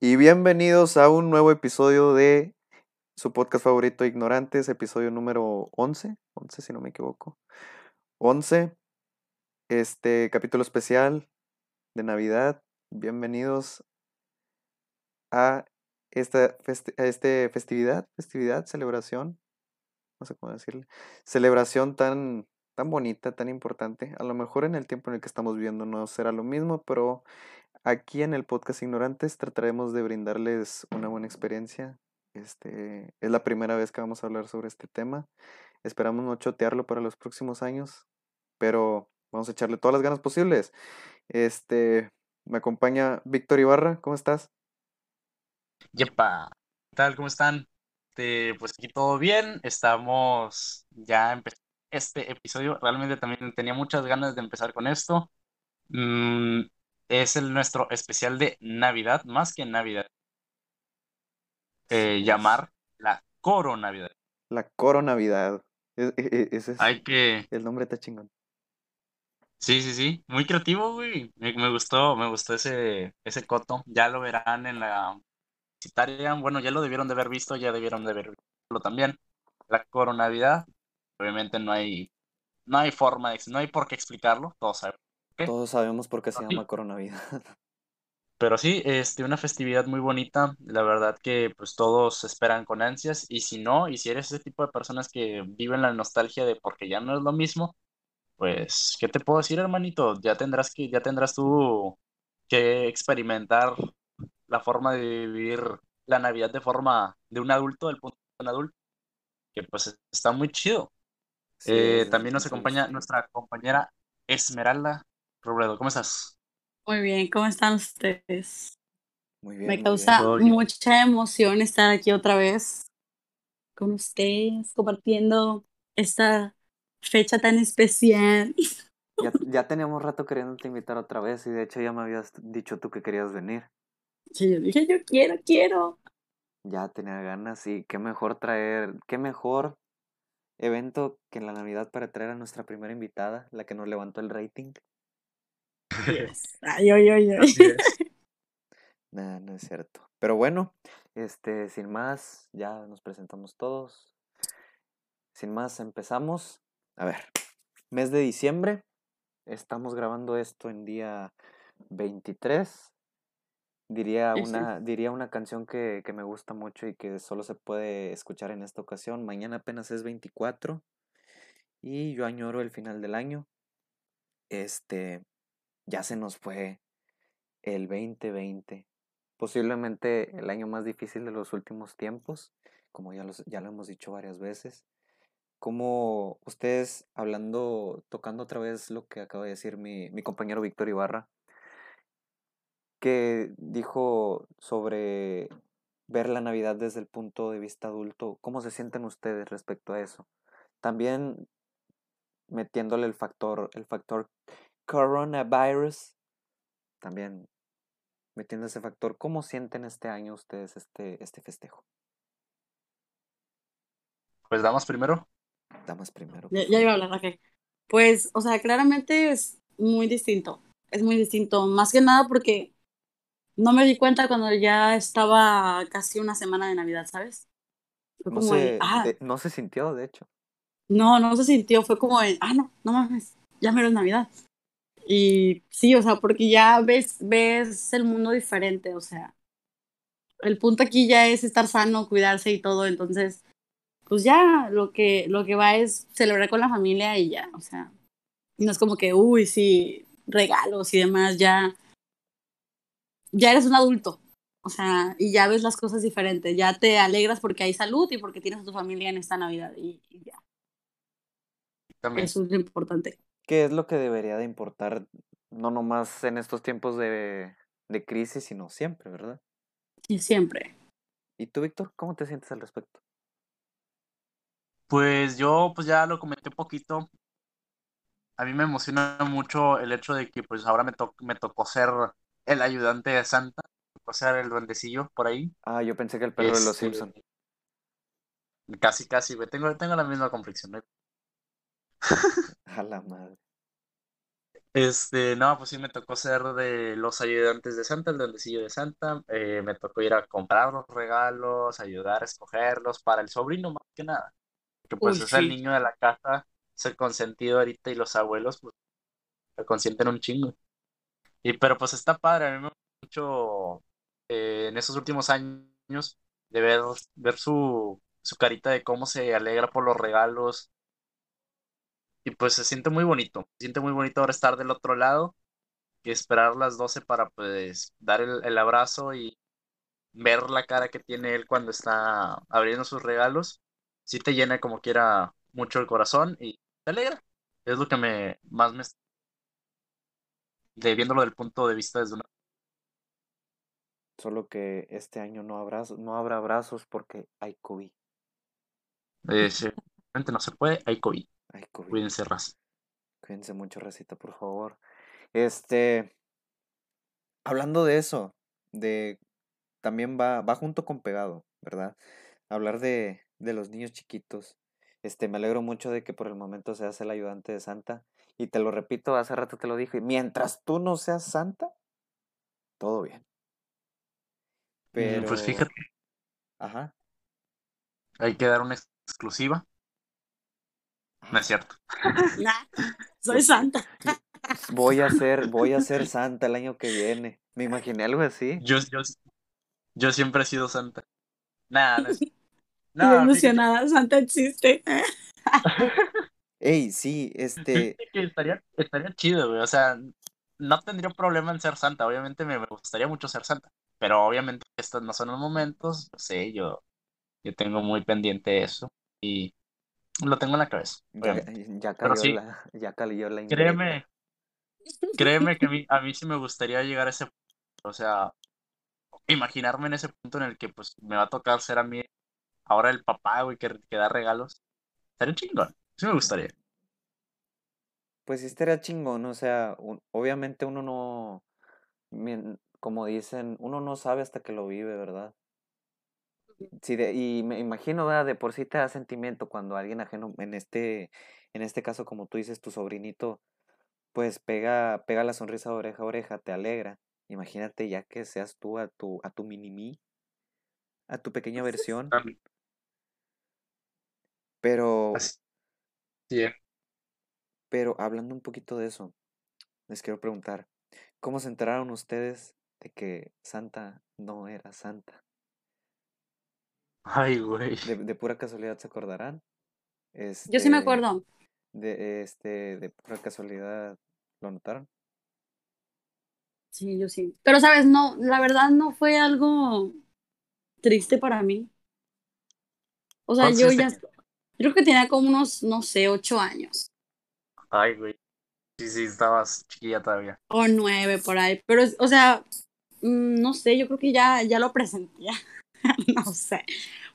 Y bienvenidos a un nuevo episodio de su podcast favorito, Ignorantes, episodio número 11. 11, si no me equivoco. 11. Este capítulo especial de Navidad. Bienvenidos a esta a este festividad, festividad, celebración. No sé cómo decirle. Celebración tan, tan bonita, tan importante. A lo mejor en el tiempo en el que estamos viviendo no será lo mismo, pero Aquí en el podcast Ignorantes trataremos de brindarles una buena experiencia. Este, es la primera vez que vamos a hablar sobre este tema. Esperamos no chotearlo para los próximos años, pero vamos a echarle todas las ganas posibles. Este, me acompaña Víctor Ibarra, ¿cómo estás? Yepa, ¿qué tal? ¿Cómo están? Este, pues aquí todo bien, estamos ya empezando este episodio. Realmente también tenía muchas ganas de empezar con esto. Mm, es el nuestro especial de Navidad, más que Navidad. Eh, llamar la Coro Navidad. La Coro Navidad. E, e, e, ese es Hay que. el nombre está chingón. Sí, sí, sí. Muy creativo, güey. Me, me gustó, me gustó ese, ese coto. Ya lo verán en la citaria. Bueno, ya lo debieron de haber visto, ya debieron de haber visto también. La Coro Navidad. Obviamente no hay, no hay forma de, no hay por qué explicarlo. Todos sabemos todos sabemos por qué se llama coronavirus. Pero sí, este, una festividad muy bonita, la verdad que pues todos esperan con ansias y si no, y si eres ese tipo de personas que viven la nostalgia de porque ya no es lo mismo, pues, ¿qué te puedo decir, hermanito? Ya tendrás que, ya tendrás tú que experimentar la forma de vivir la Navidad de forma de un adulto, del punto de un adulto, que pues está muy chido. Eh, también nos acompaña nuestra compañera Esmeralda Robledo, ¿cómo estás? Muy bien, ¿cómo están ustedes? Muy bien. Me causa mucha emoción estar aquí otra vez con ustedes, compartiendo esta fecha tan especial. Ya, ya teníamos rato queriéndote invitar otra vez y de hecho ya me habías dicho tú que querías venir. Sí, yo dije, yo quiero, quiero. Ya tenía ganas y qué mejor traer, qué mejor evento que en la Navidad para traer a nuestra primera invitada, la que nos levantó el rating. Ay, ay, ay, ay. Nah, no es cierto. Pero bueno, este, sin más, ya nos presentamos todos. Sin más, empezamos. A ver, mes de diciembre. Estamos grabando esto en día 23. Diría una, diría una canción que, que me gusta mucho y que solo se puede escuchar en esta ocasión. Mañana apenas es 24 y yo añoro el final del año. Este, ya se nos fue el 2020, posiblemente el año más difícil de los últimos tiempos, como ya, los, ya lo hemos dicho varias veces. Como ustedes hablando, tocando otra vez lo que acaba de decir mi, mi compañero Víctor Ibarra, que dijo sobre ver la Navidad desde el punto de vista adulto, ¿cómo se sienten ustedes respecto a eso? También metiéndole el factor, el factor coronavirus, también metiendo ese factor, ¿cómo sienten este año ustedes este, este festejo? Pues damos primero. Damos primero. Ya, iba a hablar, ok. Pues, o sea, claramente es muy distinto. Es muy distinto. Más que nada porque no me di cuenta cuando ya estaba casi una semana de Navidad, ¿sabes? Fue como no, se, ah, no se sintió, de hecho. No, no se sintió. Fue como de, ah, no, no mames, ya me es Navidad. Y sí, o sea, porque ya ves, ves el mundo diferente, o sea, el punto aquí ya es estar sano, cuidarse y todo, entonces, pues ya lo que, lo que va es celebrar con la familia y ya, o sea, no es como que, uy, sí, regalos y demás, ya, ya eres un adulto, o sea, y ya ves las cosas diferentes, ya te alegras porque hay salud y porque tienes a tu familia en esta Navidad y, ya. También. Eso es lo importante. ¿Qué es lo que debería de importar, no nomás en estos tiempos de, de crisis, sino siempre, ¿verdad? Sí, siempre. ¿Y tú, Víctor, cómo te sientes al respecto? Pues yo, pues ya lo comenté un poquito. A mí me emociona mucho el hecho de que pues ahora me, me tocó ser el ayudante de Santa, me tocó ser el duendecillo por ahí. Ah, yo pensé que el perro de los este, Simpsons. Casi, casi, Tengo, tengo la misma complexión. ¿no? A la madre. Este, no, pues sí me tocó ser de los ayudantes de Santa, el duendecillo de Santa. Eh, me tocó ir a comprar los regalos, ayudar a escogerlos para el sobrino más que nada. Que pues Uy, es el niño de la casa, es el consentido ahorita y los abuelos pues lo consienten un chingo. Y pero pues está padre, a mí me gusta mucho eh, en esos últimos años de ver, ver su, su carita de cómo se alegra por los regalos. Y pues se siente muy bonito, se siente muy bonito ahora estar del otro lado que esperar las 12 para pues dar el, el abrazo y ver la cara que tiene él cuando está abriendo sus regalos. Sí te llena como quiera mucho el corazón y te alegra. Es lo que me más me de viéndolo del punto de vista desde una Solo que este año no habrá, no habrá abrazos porque hay COVID. eh, sí, no se puede, hay COVID. Hay COVID. Cuídense, raza. Cuídense mucho, Recita, por favor. Este, hablando de eso, de también va, va junto con pegado, ¿verdad? Hablar de, de los niños chiquitos. Este, me alegro mucho de que por el momento seas el ayudante de Santa. Y te lo repito, hace rato te lo dije, mientras tú no seas Santa, todo bien. Pero, Pues fíjate, ajá, hay que dar una exclusiva. No es cierto. Nah, soy santa. voy a ser, voy a ser Santa el año que viene. Me imaginé algo así. Yo, yo, yo siempre he sido santa. Nada, no es. Estoy No, fíjate, emocionada, Santa existe. Ey, sí, este, que estaría, estaría chido, güey. O sea, no tendría problema en ser santa. Obviamente me, me gustaría mucho ser santa. Pero obviamente estos no son los momentos. No sé, yo, yo tengo muy pendiente eso. Y lo tengo en la cabeza. ya, ya cayó sí, la, ya cayó la créeme, créeme que a mí, a mí sí me gustaría llegar a ese punto. O sea, imaginarme en ese punto en el que pues me va a tocar ser a mí ahora el papá, güey, que, que da regalos. Estaría chingón. Sí me gustaría. Pues sí estaría chingón, o sea, un- obviamente uno no, como dicen, uno no sabe hasta que lo vive, ¿verdad? Sí, de, y me imagino, ¿verdad? De por sí te da sentimiento cuando alguien ajeno, en este, en este caso, como tú dices, tu sobrinito, pues pega, pega la sonrisa de oreja a oreja, te alegra. Imagínate ya que seas tú a tu, a tu mini-mí, a tu pequeña versión, pero, es. pero hablando un poquito de eso, les quiero preguntar, ¿cómo se enteraron ustedes de que Santa no era Santa? Ay, güey. De, de pura casualidad se acordarán. Yo sí me Este, acuerdo. de este, de pura casualidad lo notaron. Sí, yo sí. Pero, ¿sabes? No, la verdad no fue algo triste para mí. O sea, ¿Cuántos yo ya, yo creo que tenía como unos, no sé, ocho años Ay, güey. Sí, sí, estabas chiquilla todavía. o nueve por ahí. Pero, o sea, mm, no sé, yo creo que ya, ya lo presentía. No sé.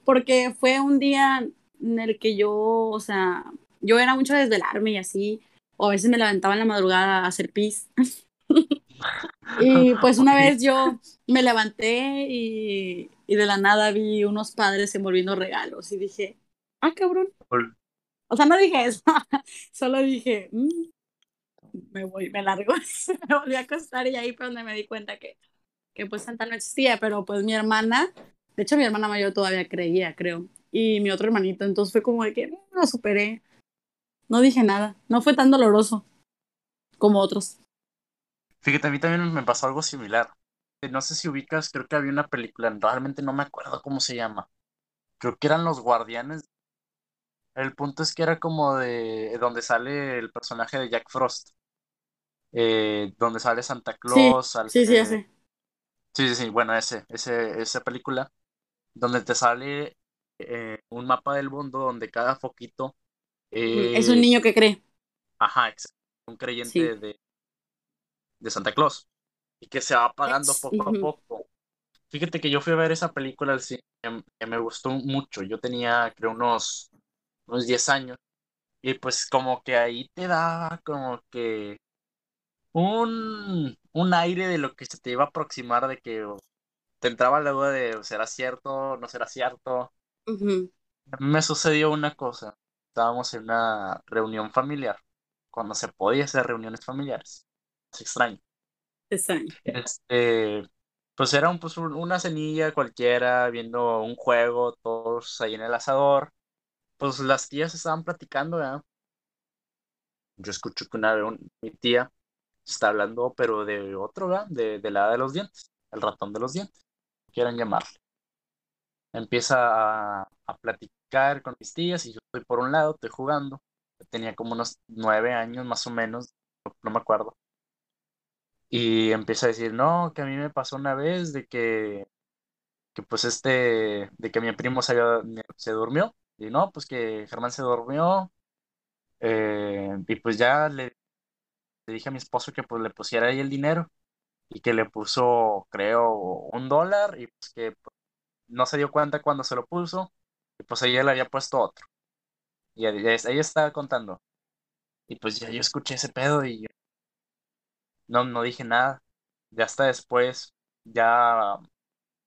Porque fue un día en el que yo, o sea, yo era mucho de desvelarme y así. O a veces me levantaba en la madrugada a hacer pis. Y pues una vez yo me levanté y, y de la nada vi unos padres envolviendo regalos y dije, ah, cabrón. O sea, no dije eso, solo dije, "Mm, me voy, me largo. me volví a acostar y ahí fue donde me di cuenta que, que pues Santa no existía, pero pues mi hermana, de hecho mi hermana mayor todavía creía, creo, y mi otro hermanito, entonces fue como de que "Mm, lo superé. No dije nada, no fue tan doloroso como otros. Fíjate, a mí también me pasó algo similar. Eh, No sé si ubicas, creo que había una película, realmente no me acuerdo cómo se llama. Creo que eran Los Guardianes. El punto es que era como de donde sale el personaje de Jack Frost. Eh, donde sale Santa Sí, Claus, sí, sí, ya sé. Sí, sí, sí, bueno, ese, ese, esa película, donde te sale eh, un mapa del mundo donde cada foquito Mm, Es un niño que cree. ajá, exacto, un creyente Sí. de, de Santa Claus y que se va apagando poco a poco. Fíjate que yo fui a ver esa película al cine, que que me gustó mucho. Yo tenía, creo, unos, unos 10 años y pues como que ahí te da como que un, un aire de lo que se te iba a aproximar de que te entraba la duda de será cierto, no será cierto. A mí me sucedió una cosa. Estábamos en una reunión familiar, cuando se podía hacer reuniones familiares. extraño. Extraño. Este, pues era un, pues, un- una cenilla cualquiera, viendo un juego, todos ahí en el asador. Pues las tías estaban platicando, ¿verdad? Yo escucho que una un- mi tía está hablando, pero de otro, ¿verdad? De, de la de los dientes, el ratón de los dientes, quieran llamarle. Empieza a, a platicar con mis tías y yo estoy por un lado, estoy jugando. Tenía como unos nueve años más o menos, no, no me acuerdo. Y empieza a decir, no, que a mí me pasó una vez de que, que pues este, de que mi primo se, había- se durmió. Y no, pues que Germán se durmió. eh, y pues ya le, le dije a mi esposo que pues le pusiera ahí el dinero. Y que le puso, creo, un dólar. Y pues que no se dio cuenta cuando se lo puso. Y pues ella le había puesto otro. Y ella, estaba contando. Y pues ya yo escuché ese pedo y yo no, no dije nada. Ya hasta después, ya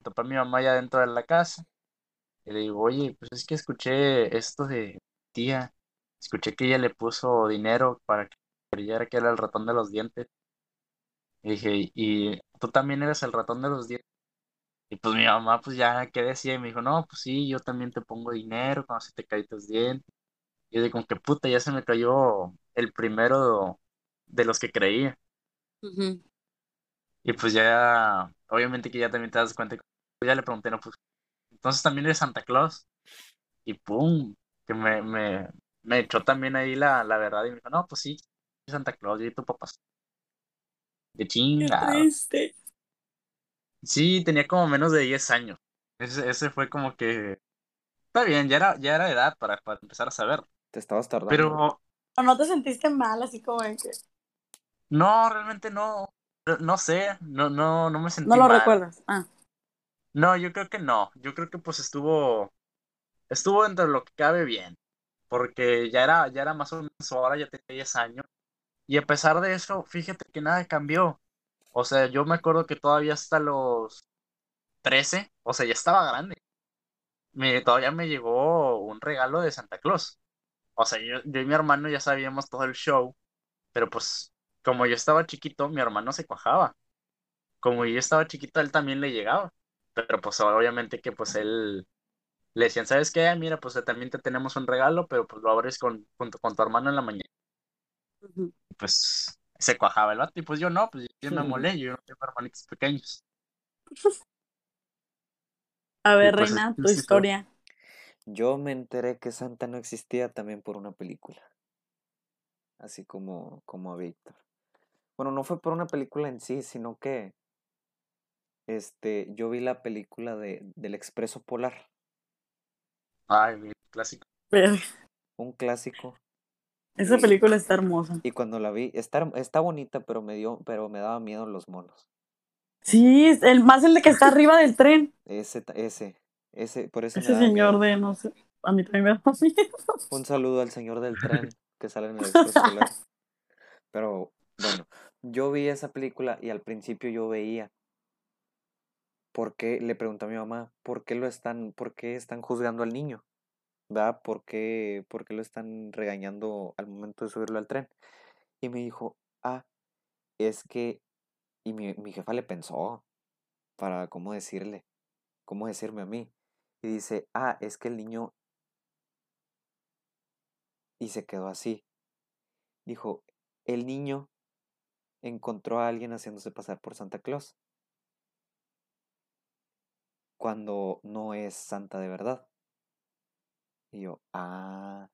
topé a mi mamá ya dentro de la casa. Y le digo, oye, pues es que escuché esto de tía. Escuché que ella le puso dinero para que creyera que era el ratón de los dientes. Y dije, ¿y tú también eres el ratón de los dientes? Y pues mi mamá, pues ya, ¿qué decía? Y me dijo, no, pues sí, yo también te pongo dinero cuando se te caen tus dientes. Y yo digo, como que puta, ya se me cayó el primero de los que creía. Y pues ya, obviamente que ya también te das cuenta. Pues ya le pregunté, no, pues, entonces también eres Santa Claus. Y pum, que me, me, me echó también ahí la, la verdad. Y me dijo, no, pues sí, Santa Claus, yo y tu papá. De triste. Sí, tenía como menos de 10 años. Ese, ese fue como que. Está bien, ya era, ya era edad para, para empezar a saber. Te estabas tardando. Pero ¿O no te sentiste mal así como de que no, realmente no. No, no sé, no, no, no me sentí no lo mal. recuerdas? Ah, No, yo creo que no. Yo creo que pues estuvo. Estuvo dentro de lo que cabe bien. Porque ya era, ya era más o menos hora, ya tenía 10 años. Y a pesar de eso, fíjate que nada cambió. O sea, yo me acuerdo que todavía hasta los 13, o sea, ya estaba grande. Me, todavía me llegó un regalo de Santa Claus. O sea, yo, yo y mi hermano ya sabíamos todo el show, pero pues como yo estaba chiquito, mi hermano se cuajaba. Como yo estaba chiquito, él también le llegaba. Pero pues obviamente que pues él le decían, ¿sabes qué? Mira, pues también te tenemos un regalo, pero pues lo abres con, junto con tu hermano en la mañana. Pues se cuajaba el vato. Y pues yo no, pues yo me molé, yo no tengo hermanitos pequeños. A ver, pues, Reina, tu sí, sí, historia. Yo me enteré que Santa no existía también por una película. Así como, como a Víctor. Bueno, no fue por una película en sí, sino que este, yo vi la película de, del Expreso Polar, Ay, mi clásico. Un clásico. Esa película está hermosa. Y cuando la vi, está, está bonita, pero me dio, pero me daba miedo los monos. Sí, el más el de que está arriba del tren. Ese, ese, ese, por eso Ese señor miedo. de, no sé, a mí también me da miedo. Un saludo al señor del tren que sale en el Expreso Polar. Pero bueno, yo vi esa película y al principio yo veía por qué, le pregunté a mi mamá, ¿por qué lo están, por qué están juzgando al niño? ¿Verdad? ¿Por qué, por qué lo están regañando al momento de subirlo al tren? Y me dijo, ah, es que, y mi, mi jefa le pensó para cómo decirle, cómo decirme a mí. Y dice, ah, es que el niño y se quedó así. Dijo, el niño encontró a alguien haciéndose pasar por Santa Claus cuando no es Santa de verdad. Y yo, ah,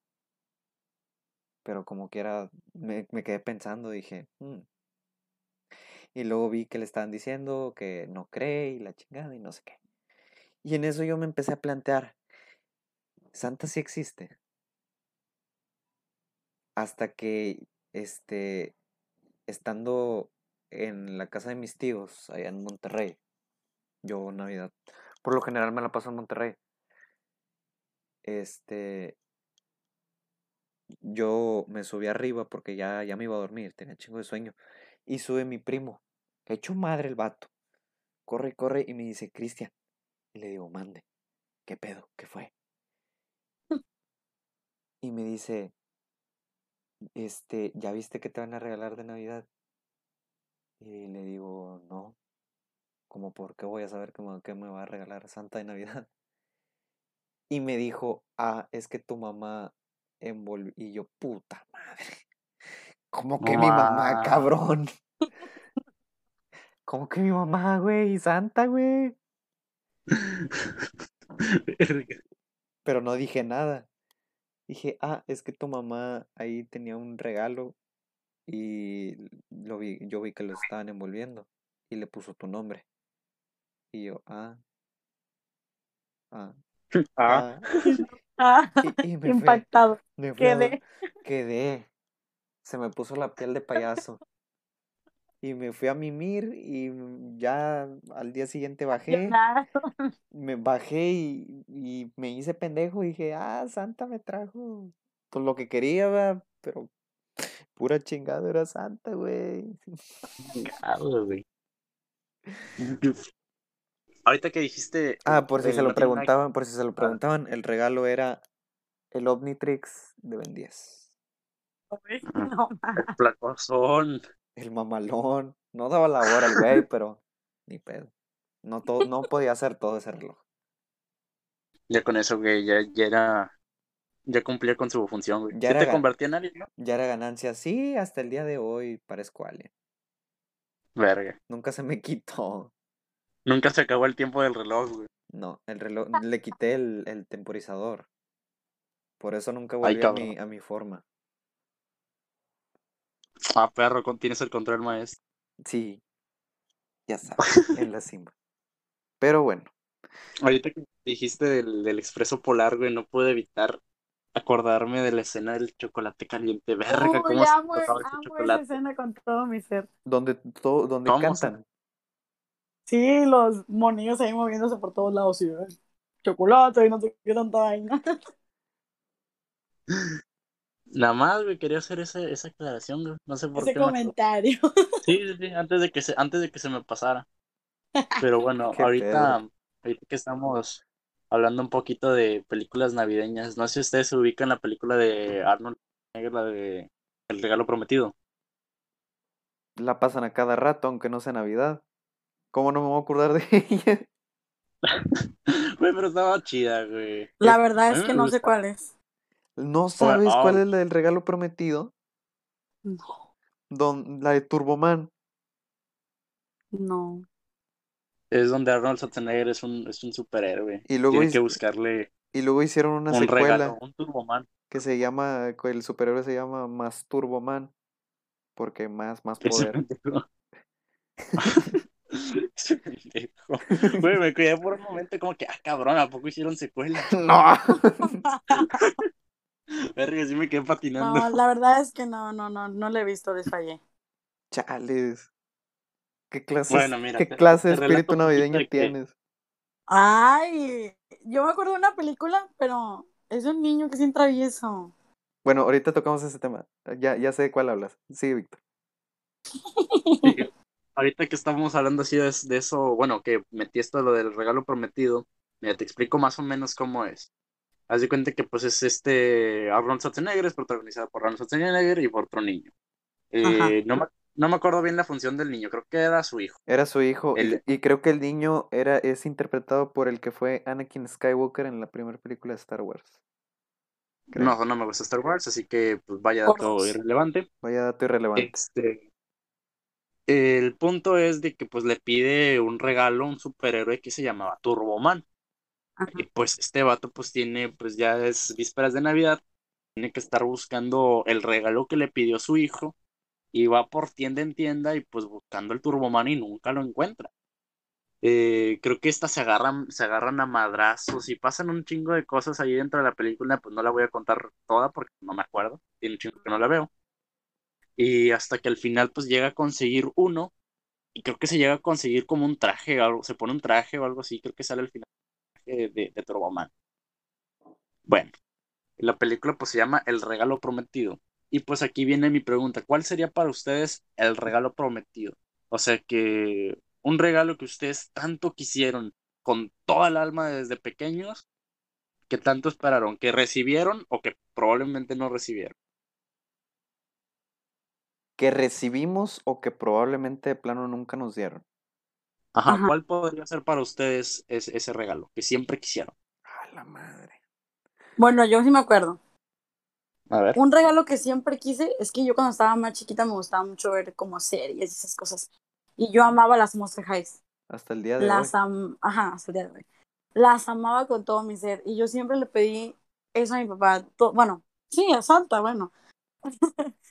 pero como quiera, me, me quedé pensando, dije, "Mm". Y luego vi que le estaban diciendo que no cree y la chingada y no sé qué. Y en eso yo me empecé a plantear, Santa sí existe. Hasta que, este, estando en la casa de mis tíos, allá en Monterrey, yo Navidad, por lo general me la paso en Monterrey. Este, yo me subí arriba porque ya, ya me iba a dormir, tenía chingo de sueño. Y sube mi primo, que hecho madre el vato. Corre, corre y me dice, Cristian. Y le digo, mande, ¿qué pedo? ¿Qué fue? Y me dice, este, ¿ya viste que te van a regalar de Navidad? Y le digo, no. Como, ¿por qué voy a saber qué me, qué me va a regalar Santa de Navidad? Y me dijo, ah, es que tu mamá envolvió. Y yo, puta madre. ¿Cómo que mi mamá, cabrón? ¿Cómo que mi mamá, güey? Santa, güey. Pero no dije nada. Dije, ah, es que tu mamá ahí tenía un regalo y lo vi, yo vi que lo estaban envolviendo y le puso tu nombre. Y yo, ah, ah, Ah, ah. Ah, Y, y me fui, impactado. me Quedé. quedé. Se me puso la piel de payaso. Y me fui a mimir y ya al día siguiente bajé. Llorar. me bajé y, y me hice pendejo y dije, ah, Santa me trajo pues lo que quería, ¿verdad? pero pura chingada era Santa, güey. güey. Ahorita que dijiste. Ah, por si se lo no preguntaban, por si se lo preguntaban, el regalo era el Omnitrix de Ben 10. No, ma. El placozón. El mamalón. No daba la hora el güey, pero ni pedo. No, todo, no podía hacer todo ese reloj. Ya con eso, güey, ya, ya era. Ya cumplía con su función, güey. Ya ¿Sí era te convertía en alguien, no? Ya era ganancia, sí, hasta el día de hoy parezco alien. Verga. Nunca se me quitó. Nunca se acabó el tiempo del reloj, güey. No, el reloj, le quité el, el temporizador. Por eso nunca Ay, volví a mi, a mi forma. Ah, perro, con- tienes el control maestro. Sí, ya sabes, en la cima. Pero bueno, Ahorita que dijiste del, del expreso polar, güey, no pude evitar acordarme de la escena del chocolate caliente. Verga, Uy, cómo se amo, esa escena con todo mi ser. donde, to- donde ¿Cómo se- cantan. Sí, los monillos ahí moviéndose por todos lados. Sí, ¿eh? chocolate y no sé qué tanta vaina. Nada más, güey, quería hacer esa, esa aclaración, güey. No sé por Ese qué. me acordé. comentario. Sí, sí, sí, antes de que se, antes de que se me pasara. Pero bueno, ahorita, ahorita que estamos hablando un poquito de películas navideñas, no sé si ustedes se ubican la película de Arnold Schwarzenegger, la de El regalo prometido. La pasan a cada rato, aunque no sea Navidad. ¿Cómo no me voy a acordar de ella? Güey, pero estaba chida, güey. La verdad es que no sé cuál es. ¿No sabes cuál es la del regalo prometido? No. Don, la de Turboman. No. Es donde Arnold Schwarzenegger es un, es un superhéroe. Y luego que buscarle Y luego hicieron una un secuela regalo, un Turboman. que se llama, el superhéroe se llama Más Turboman. Porque más, más poder. Güey, me quedé por un momento como que, ah, cabrón, ¿a poco hicieron secuela? ¡No! Verga, sí me quedé patinando. No, la verdad es que no, no, no, no le he visto, desfallé. Chales. ¿Qué clase, Bueno, mira, ¿qué te- clase de espíritu navideño que- tienes? Ay, yo me acuerdo de una película, pero es un niño que es bien travieso. Bueno, ahorita tocamos ese tema. Ya, ya sé de cuál hablas. Sí, Víctor. Ahorita que estamos hablando así de, de eso, bueno, que metí esto lo del regalo prometido, mira, te explico más o menos cómo es. Haz de cuenta que pues es este Arnold Schwarzenegger, es protagonizado por Arnold Schwarzenegger y por otro niño. Eh, no, me, no me acuerdo bien la función del niño, creo que era su hijo. Era su hijo. y- El- Y, creo que el niño era, es interpretado por el que fue Anakin Skywalker en la primera película de Star Wars. Creo. No, no me gusta Star Wars, así que pues vaya dato irrelevante. Vaya dato irrelevante. Este, el punto es de que pues le pide un regalo a un superhéroe que se llamaba Turboman. Ajá. Y pues este vato pues tiene, pues ya es vísperas de Navidad, tiene que estar buscando el regalo que le pidió su hijo y va por tienda en tienda y pues buscando el Turboman y nunca lo encuentra. Eh, creo que estas se agarran, se agarran a madrazos y pasan un chingo de cosas ahí dentro de la película, pues no la voy a contar toda porque no me acuerdo, tiene un chingo que no la veo. Y hasta que al final pues llega a conseguir uno y creo que se llega a conseguir como un traje, algo, se pone un traje o algo así, creo que sale al final de, de. Bueno, la película pues se llama El regalo prometido. Y pues aquí viene mi pregunta, ¿cuál sería para ustedes el regalo prometido? O sea que un regalo que ustedes tanto quisieron con toda el alma desde pequeños, que tanto esperaron, que recibieron o que probablemente no recibieron. Que recibimos o que probablemente de plano nunca nos dieron. Ajá, Ajá. ¿cuál podría ser para ustedes ese, ese regalo que siempre quisieron? A la madre. Bueno, yo sí me acuerdo. A ver. Un regalo que siempre quise es que yo cuando estaba más chiquita me gustaba mucho ver como series y esas cosas. Y yo amaba las Monster Highs. Hasta el día de Las hoy. am ajá, hasta el día de hoy. Las amaba con todo mi ser. Y yo siempre le pedí eso a mi papá. To- bueno, sí, a Santa, bueno.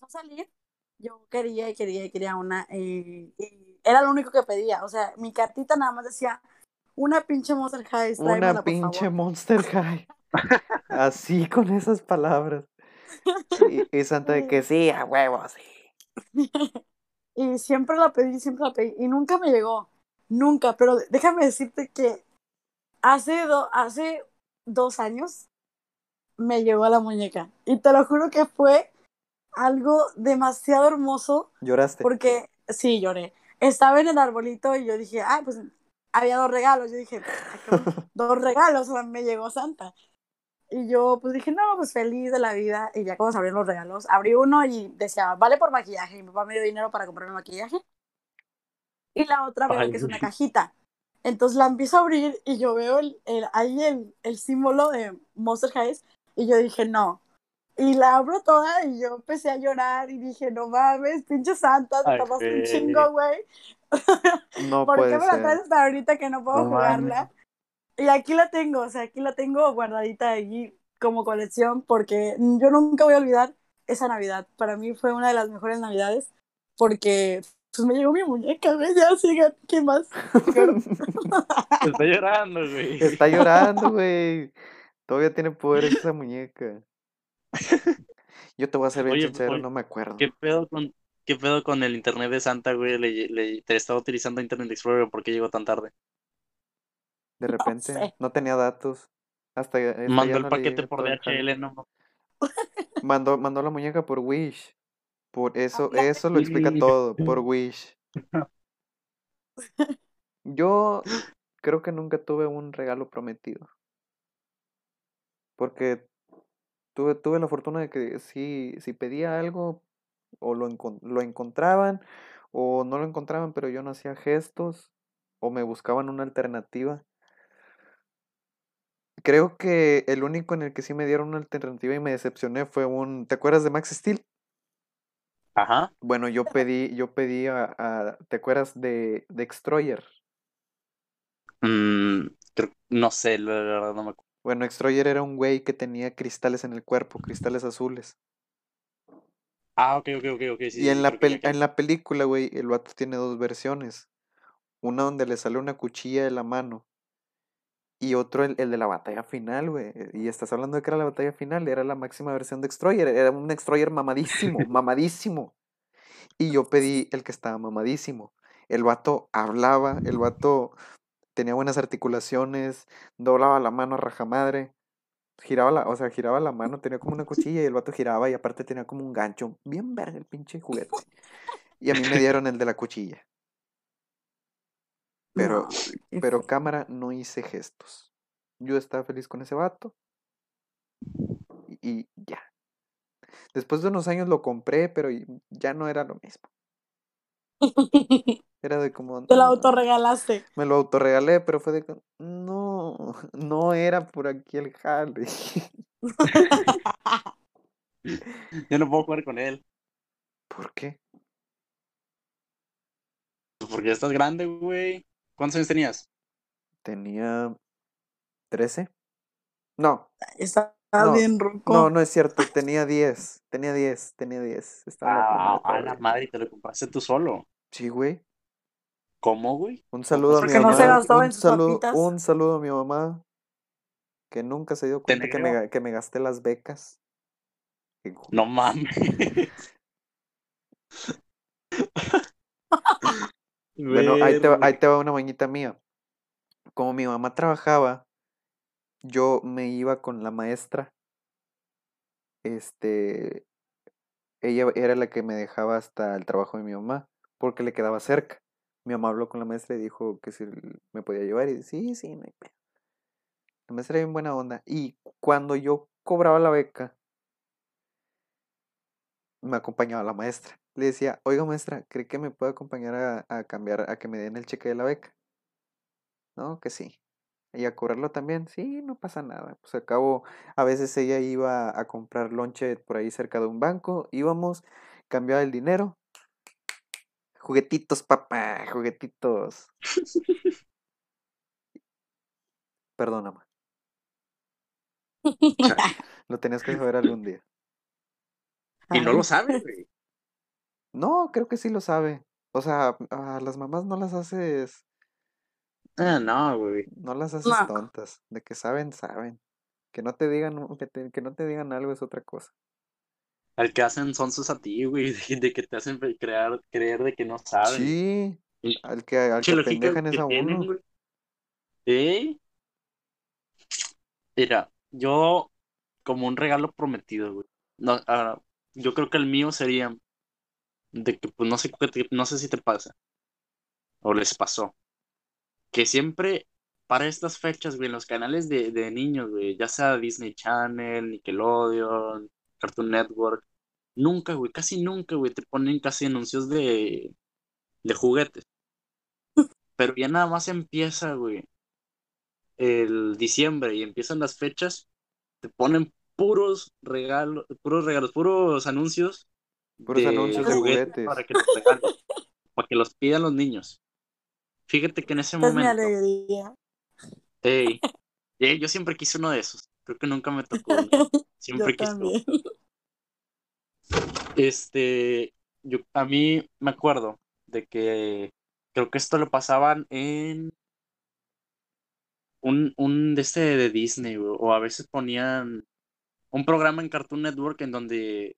A salir, yo quería y quería y quería una. Y, y era lo único que pedía. O sea, mi cartita nada más decía una pinche Monster High. Una pinche Monster High. Así con esas palabras. Y, y Santa de que sí, a huevo, sí. Y siempre la pedí, siempre la pedí. Y nunca me llegó. Nunca. Pero déjame decirte que hace, do- hace dos años me llegó la muñeca. Y te lo juro que fue algo demasiado hermoso. ¿Lloraste? Porque sí, lloré. Estaba en el arbolito y yo dije, ah, pues había dos regalos. Yo dije, "Ay, qué bueno, dos regalos, o sea, me llegó Santa. Y yo pues dije, no, pues feliz de la vida. Y ya cuando se abrieron los regalos, abrí uno y decía, vale por maquillaje. Y mi papá me dio dinero para comprarme maquillaje. Y la otra veo Ay, que es una cajita. Entonces la empiezo a abrir y yo veo el, el- ahí el, el símbolo de Monster Highs. Y yo dije, no. Y la abro toda y yo empecé a llorar y dije, no mames, pinche santa, te Ay, tardaste un güey. chingo, güey. No ¿Por qué puede me la traes hasta ahorita que no puedo No jugarla? Y aquí la tengo, o sea, aquí la tengo guardadita allí como colección porque yo nunca voy a olvidar esa Navidad. Para mí fue una de las mejores Navidades porque pues me llegó mi muñeca, güey, ya sigan, ¿qué más? Está llorando, güey. Está llorando, güey. Todavía tiene poderes esa muñeca. Yo te voy a ser bien Oye, sincero, oye, no me acuerdo. ¿Qué pedo con, qué pedo con el internet de Santa, güey? Le, le- te estaba utilizando Internet Explorer, ¿por qué llegó tan tarde? De repente sé. no tenía datos. Hasta, hasta ya Mandó el no paquete por. DHL, ¿no? Mandó, mandó la muñeca por Wish. Por eso, Ándale. eso lo explica todo, por Wish. Yo creo que nunca tuve un regalo prometido. Porque tuve, tuve la fortuna de que si, si pedía algo, o lo, lo encontraban, o no lo encontraban, pero yo no hacía gestos, o me buscaban una alternativa. Creo que el único en el que sí me dieron una alternativa y me decepcioné fue un. ¿Te acuerdas de Max Steel? Ajá. Bueno, yo pedí, yo pedí a, a- ¿te acuerdas de, de Extroyer? Mm, creo- no sé, la verdad no me acuerdo. Bueno, Extroyer era un güey que tenía cristales en el cuerpo, cristales azules. Ah, ok, ok, ok, ok, sí, Y sí, en la, pel- que- en la película, güey, el vato tiene dos versiones. Una donde le sale una cuchilla de la mano. Y otro el, el de la batalla final, güey. Y estás hablando de que era la batalla final, era la máxima versión de Extroyer. Era un Extroyer mamadísimo, mamadísimo. Y yo pedí el que estaba mamadísimo. El vato hablaba, el vato tenía buenas articulaciones, doblaba la mano a rajamadre. Giraba la, o sea, giraba la mano, tenía como una cuchilla y el vato giraba y aparte tenía como un gancho. Bien verga el pinche juguete. Y a mí me dieron el de la cuchilla. Pero, No, pero feo. cámara, no hice gestos. Yo estaba feliz con ese vato. Y, y ya. Después de unos años lo compré, pero ya no era lo mismo. Era de como. Te lo "No". autorregalaste. Me lo autorregalé, pero fue de. No, no era por aquí el jale. Yo no puedo jugar con él. ¿Por qué? Pues porque ya estás grande, güey. ¿Cuántos años tenías? Tenía 13. No, Estás No, bien ruco. no, no es cierto. Tenía 10. Tenía 10. Tenía 10. Estaba Ah, a la madre, te lo compraste tú solo. Sí, güey. ¿Cómo, güey? Un saludo a mi no mamá. se gastó un en sus saludo, papitas. un saludo a mi mamá. Que nunca se dio cuenta que me, que me gasté las becas. No mames. Bueno, ahí te, va- ahí te va una mañita mía. Como mi mamá trabajaba, yo me iba con la maestra. Este, ella era la que me dejaba hasta el trabajo de mi mamá, porque le quedaba cerca. Mi mamá habló con la maestra y dijo que si me podía llevar. Y sí, sí, no hay. La maestra era bien buena onda. Y cuando yo cobraba la beca, me acompañaba la maestra. Le decía, oiga maestra, ¿cree que me puede acompañar a, a cambiar, a que me den el cheque de la beca? No, que sí. Y a cobrarlo también, sí, no pasa nada. Pues al cabo, a veces ella iba a comprar lonche por ahí cerca de un banco, íbamos, cambiaba el dinero. Juguetitos, papá, juguetitos. Perdóname. Lo tenías que saber algún día. Y no lo sabe, güey. No, creo que sí lo sabe. O sea, a las mamás no las haces, Ah, no, güey. no las haces No. tontas. De que saben, saben. Que no te digan, un- que, te- que no te digan algo es otra cosa. Al que hacen sonsos a ti, güey, de, de que te hacen crear, creer de que no saben. Sí, al que, al que pendejan es a tienen, uno. güey. ¿Eh? Mira, yo como un regalo prometido, güey. No, yo creo que el mío sería de que, pues no sé, no sé si te pasa o les pasó, que siempre para estas fechas, güey, en los canales de, de niños, güey, ya sea Disney Channel, Nickelodeon, Cartoon Network, nunca, güey, casi nunca, güey, te ponen casi anuncios de, de juguetes. Pero ya nada más empieza, güey, el diciembre y empiezan las fechas, te ponen puros regalos, puros regalos, puros anuncios Puros anuncios de juguetes. para que los regalen, para que los pidan los niños. Fíjate que en ese Esta es mi momento, alegría. ey, ey, yo siempre quise uno de esos. Creo que nunca me tocó. Siempre Yo también. Este, yo a mí me acuerdo de que creo que esto lo pasaban en un, un de este de Disney, o a veces ponían un programa en Cartoon Network en donde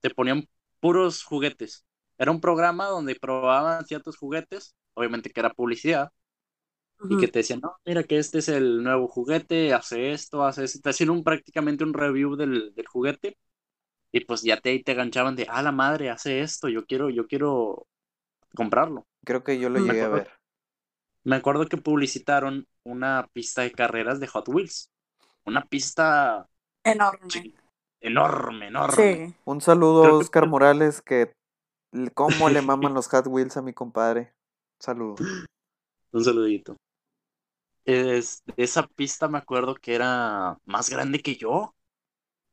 te ponían puros juguetes. Era un programa donde probaban ciertos juguetes, obviamente que era publicidad, y que te decían, no, mira que este es el nuevo juguete, hace esto, hace esto, te hacían un, prácticamente un review del, del juguete, y pues ya te, ahí te ganchaban de, ah, la madre, hace esto, yo quiero, yo quiero comprarlo. Creo que yo lo Me llegué a ver. Me acuerdo que publicitaron una pista de carreras de Hot Wheels, una pista Enorme. Enorme, enorme. Sí. Un saludo Creo a que- Oscar Morales, que cómo le maman los Hot Wheels a mi compadre. Saludo. Un saludito. Es, esa pista me acuerdo que era más grande que yo.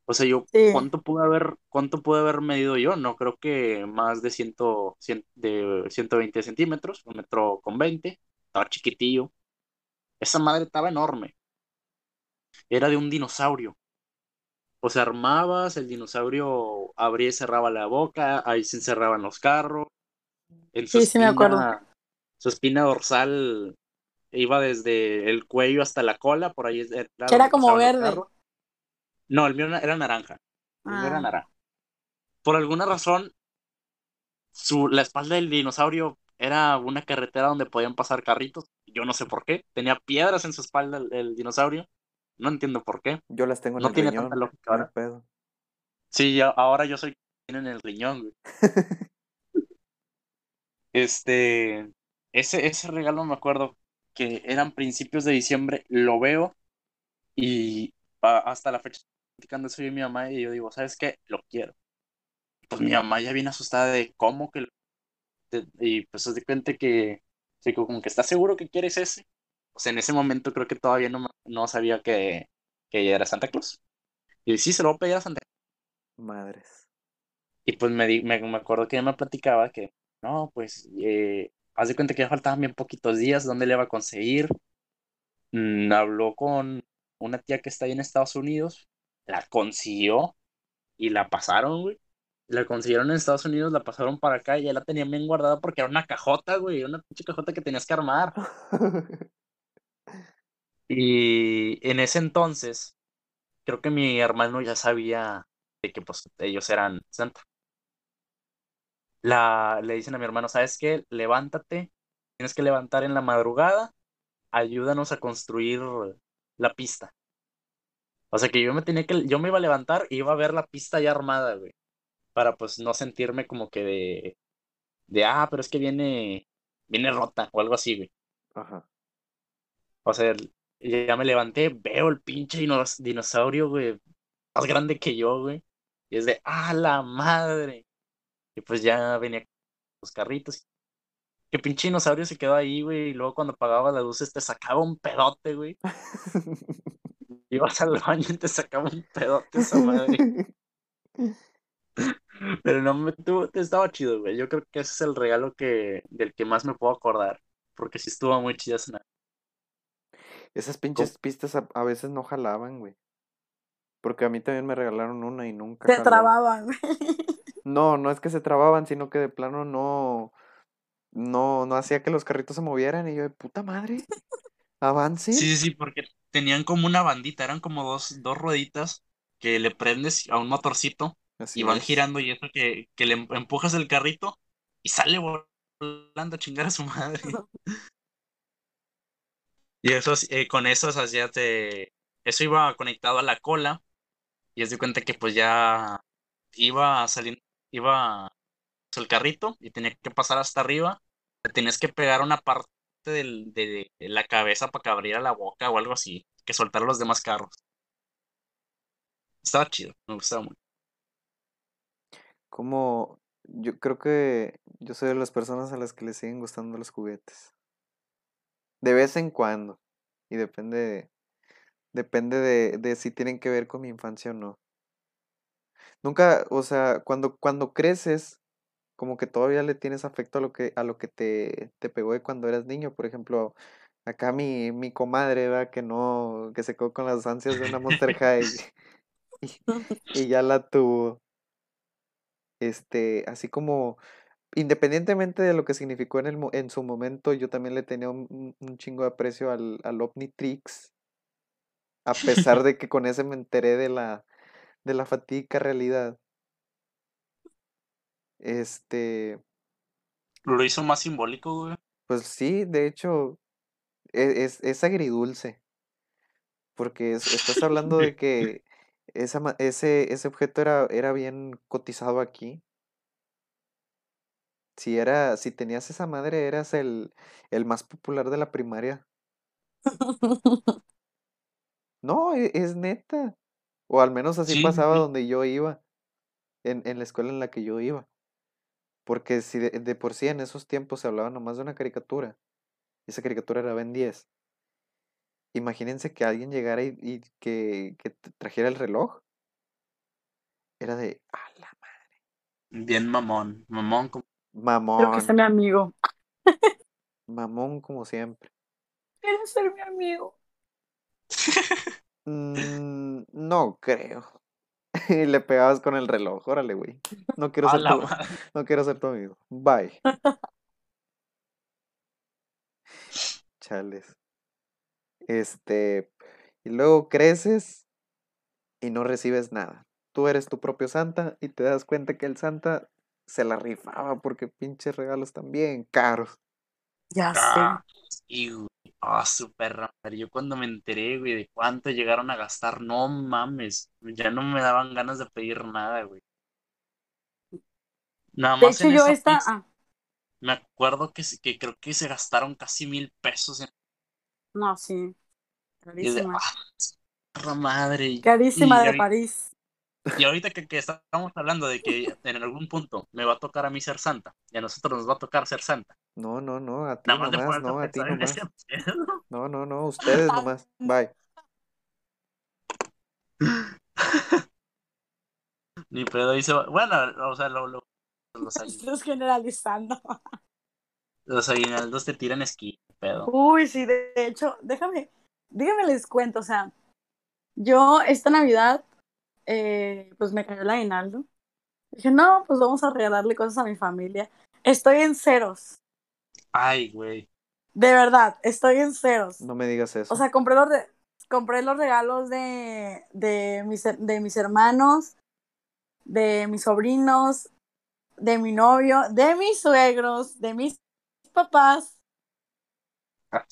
O sea, yo, Sí. ¿cuánto pude haber, cuánto pude haber medido yo? No creo que más de, ciento, cien- de 120 centímetros, un metro con 20. Estaba chiquitillo. Esa madre estaba enorme. Era de un dinosaurio. O sea, armabas, el dinosaurio abría y cerraba la boca, ahí se encerraban los carros. En su Sí, sí me acuerdo. Su espina dorsal iba desde el cuello hasta la cola, por ahí era, Que era como verde. No, el mío era naranja. El mío era Ah. naranja. Por alguna razón, su, la espalda del dinosaurio era una carretera donde podían pasar carritos. Yo no sé por qué. Tenía piedras en su espalda el, el dinosaurio. No entiendo por qué. Yo las tengo en No el tiene riñón. tanta lógica no hay ahora. pedo. Sí, ya- ahora yo soy quien en el riñón, güey. Este, ese, ese regalo me acuerdo que eran principios de diciembre, lo veo y hasta la fecha platicando eso yo y mi mamá y yo digo, ¿sabes qué? Lo quiero. Pues mi mamá ya viene asustada de cómo que lo- de- y pues se de cuenta que sí, como que ¿estás seguro que quieres ese? Sea, en ese momento creo que todavía no, no sabía que, que ella era Santa Claus. Y sí, se lo voy a pedir a Santa Madres. Y pues me, di- me, me acuerdo que ella me platicaba que, no, pues, eh, haz de cuenta que ya faltaban bien poquitos días, ¿dónde le iba a conseguir? Mm, habló con una tía que está ahí en Estados Unidos, la consiguió y la pasaron, güey. La consiguieron en Estados Unidos, la pasaron para acá y ya la tenían bien guardada porque era una cajota, güey, una pinche cajota que tenías que armar. Y en ese entonces, creo que mi hermano ya sabía de que pues ellos eran Santa. La, le dicen a mi hermano, ¿sabes qué? Levántate, tienes que levantar en la madrugada, ayúdanos a construir la pista. O sea que yo me tenía que, yo me iba a levantar y iba a ver la pista ya armada, güey. Para pues no sentirme como que de, de, ah, pero es que viene, viene rota o algo así, güey. Ajá. O sea, ya me levanté, veo el pinche dinos- dinosaurio, güey, más grande que yo, güey. Y es de, ah, la madre. Y pues ya venía con los carritos. Que pinche dinosaurio se quedó ahí, güey. Y luego cuando apagaba las luces te sacaba un pedote, güey. Ibas al baño y te sacaba un pedote esa madre. Pero no me tuvo, estaba chido, güey. Yo creo que ese es el regalo que, del que más me puedo acordar. Porque sí estuvo muy chida esa Esas pinches pistas a, a veces no jalaban, güey. Porque a mí también me regalaron una y nunca. Te jaló. trababan, güey. No, no es que se trababan, sino que de plano no. No, no hacía que los carritos se movieran. Y yo, de puta madre. Avance. Sí, sí, sí, porque tenían como una bandita, eran como dos, dos rueditas que le prendes a un motorcito Así y van es. girando y eso que, que le em- empujas el carrito y sale volando a chingar a su madre. Y eso, eh, con eso, o sea, ya te, eso iba conectado a la cola y es de cuenta que pues ya iba saliendo, iba el carrito y tenía que pasar hasta arriba, te tenías que pegar una parte de, la cabeza para que abriera la boca o algo así, que soltara los demás carros. Estaba chido, me gustaba mucho. Como. Yo creo que yo soy de las personas a las que les siguen gustando los juguetes. De vez en cuando. Y depende de, depende de, de si tienen que ver con mi infancia o no. Nunca, o sea, cuando, cuando creces, como que todavía le tienes afecto a lo que, a lo que te, te pegó de cuando eras niño. Por ejemplo, acá mi, mi comadre, ¿verdad? Que no, que se quedó con las ansias de una Monster High y, y ya la tuvo. Este, así como, independientemente de lo que significó en, el, en su momento, yo también le tenía un, un- un chingo de aprecio al, al Omnitrix, a pesar de que con ese me enteré de la, de la fatídica realidad. Este, Lo hizo más simbólico, güey. pues sí, de hecho, e- es, es agridulce, porque es- estás hablando de que esa, ese, ese objeto era, era bien cotizado aquí. Si era, si tenías esa madre, eras el, el más popular de la primaria. No, e- es, neta. O al menos así Sí, pasaba sí. donde yo iba, en, en la escuela en la que yo iba. Porque si de, de por sí en esos tiempos se hablaba nomás de una caricatura, y esa caricatura era Ben 10. Imagínense que alguien llegara y, y que, que trajera el reloj. Era de, a la Bien mamón, mamón como Creo que sea mamón, mi amigo. mamón como siempre. ¿Quieres ser mi amigo? Mm, no creo. Y le pegabas con el reloj, órale, güey. No quiero ser tu, no quiero ser tu amigo. Bye. Chales. Este, y luego creces y no recibes nada. Tú eres tu propio Santa y te das cuenta que el Santa se la rifaba porque pinches regalos también caros. Ya sé. Ah, güey. Ah, su perra madre. Yo cuando me enteré, güey, de cuánto llegaron a gastar, no mames. Ya no me daban ganas de pedir nada, güey. Nada De más hecho, en yo esa esta. pizza, Ah, me acuerdo que, que creo que se gastaron casi mil pesos en no, sí. de, Carísima. ah, madre. Carísima y de París. y ahorita que, que estamos hablando de que en algún punto me va a tocar a mí ser santa y a nosotros nos va a tocar ser santa. No, no, no, a ti nomás, a no, a ti nomás. No, no, no, ustedes nomás. Bye. Ni pedo dice, bueno, o sea, lo- lo- los, Estás generalizando. los aguinaldos te tiran esquí, pedo. Uy, sí, de hecho, déjame, dígame les cuento, o sea, yo esta Navidad, eh, pues me cayó el aguinaldo. Dije, no, pues vamos a regalarle cosas a mi familia. Estoy en ceros, Ay, güey. de verdad, estoy en ceros. No me digas eso. O sea, compré los, re- compré los regalos de, de, mis, de mis hermanos, de mis sobrinos, de mi novio, de mis suegros, de mis papás. Ah,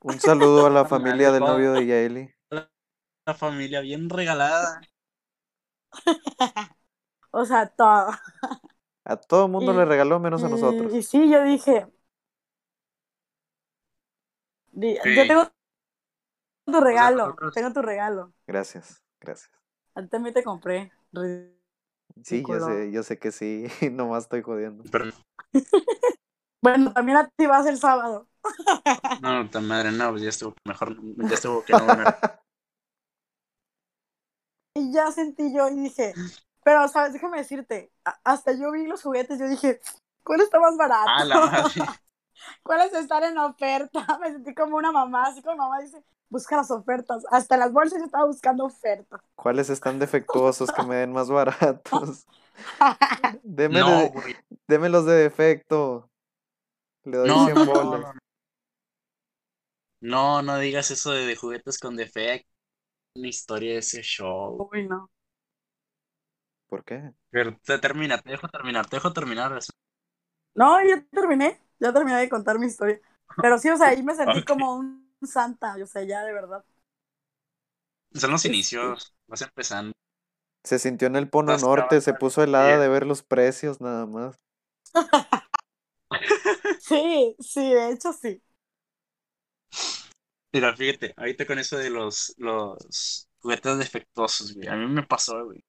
Un saludo a la familia del novio de Yaeli. la familia bien regalada. O sea, todo. A todo el mundo Y- le regaló menos a Y- nosotros. Y, sí, yo dije. Sí. Yo tengo tu regalo, nosotros- tengo tu regalo. Gracias, gracias. A ti también te compré. Sí, yo sé, yo sé que sí, nomás estoy jodiendo. Pero, Bueno, también a ti vas el sábado. no, ta madre, no, pues ya estuvo mejor, ya estuvo que no Y ya sentí yo y dije, pero, ¿sabes? Déjame decirte, hasta yo vi los juguetes, yo dije, ¿cuál está más barato? Ah, la madre. ¿Cuáles están en oferta? Me sentí como una mamá, así como mamá dice, busca las ofertas. Hasta en las bolsas yo estaba buscando ofertas. ¿Cuáles están defectuosos que me den más baratos? Deme, No, de- de defecto. Le doy No, 100 no, no, bolas. no. No, no digas eso de, de juguetes con defecto. Una historia de ese show. Uy, no. ¿Por qué? Pero te termina, te dejo terminar, te dejo terminar. eso. No, ya terminé, ya terminé de contar mi historia. Pero sí, o sea, ahí me sentí como un santa, o sea, ya de verdad. Son los inicios, vas empezando. Se sintió en el Polo Estás Norte, se puso helada bien. de ver los precios nada más. Sí, sí, de hecho sí. Mira, fíjate, ahorita con eso de los, los juguetes defectuosos, güey. A mí me pasó, güey.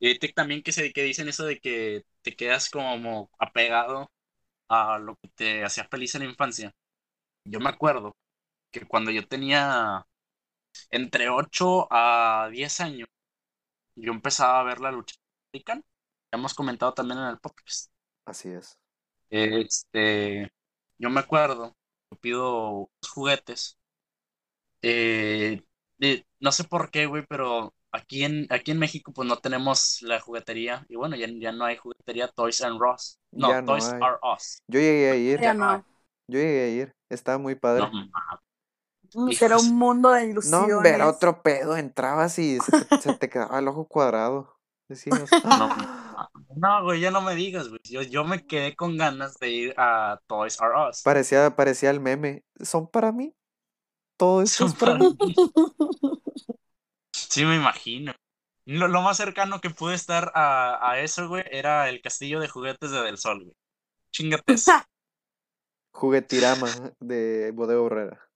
Y ahorita también que, se, que dicen eso de que te quedas como apegado a lo que te hacía feliz en la infancia. Yo me acuerdo que cuando yo tenía entre 8 a 10 años, yo empezaba a ver la lucha americana. Ya hemos comentado también en el podcast. Así es. Este, yo me acuerdo, yo pido juguetes. eh, no sé por qué, güey, pero aquí en, aquí en México pues no tenemos la juguetería. Y bueno, ya, ya no hay juguetería Toys R Us. No, Ya no Toys hay. R Us. Yo llegué a ir, Ya no no. yo llegué a ir. Estaba muy padre. No. Era un mundo de No, ilusiones. hombre, era otro pedo. Entrabas y se te, se te quedaba el ojo cuadrado. Decías, no, "Ah". no, güey, ya no me digas, güey. Yo, yo me quedé con ganas de ir a Toys R Us. parecía, parecía el meme. ¿Son para mí? Todo esto Son es para para mí. mí. Sí, me imagino. Lo, lo más cercano que pude estar a, a eso, güey, era el castillo de juguetes de Del Sol, güey. Chingate eso. Juguetirama de Bodega Horrera.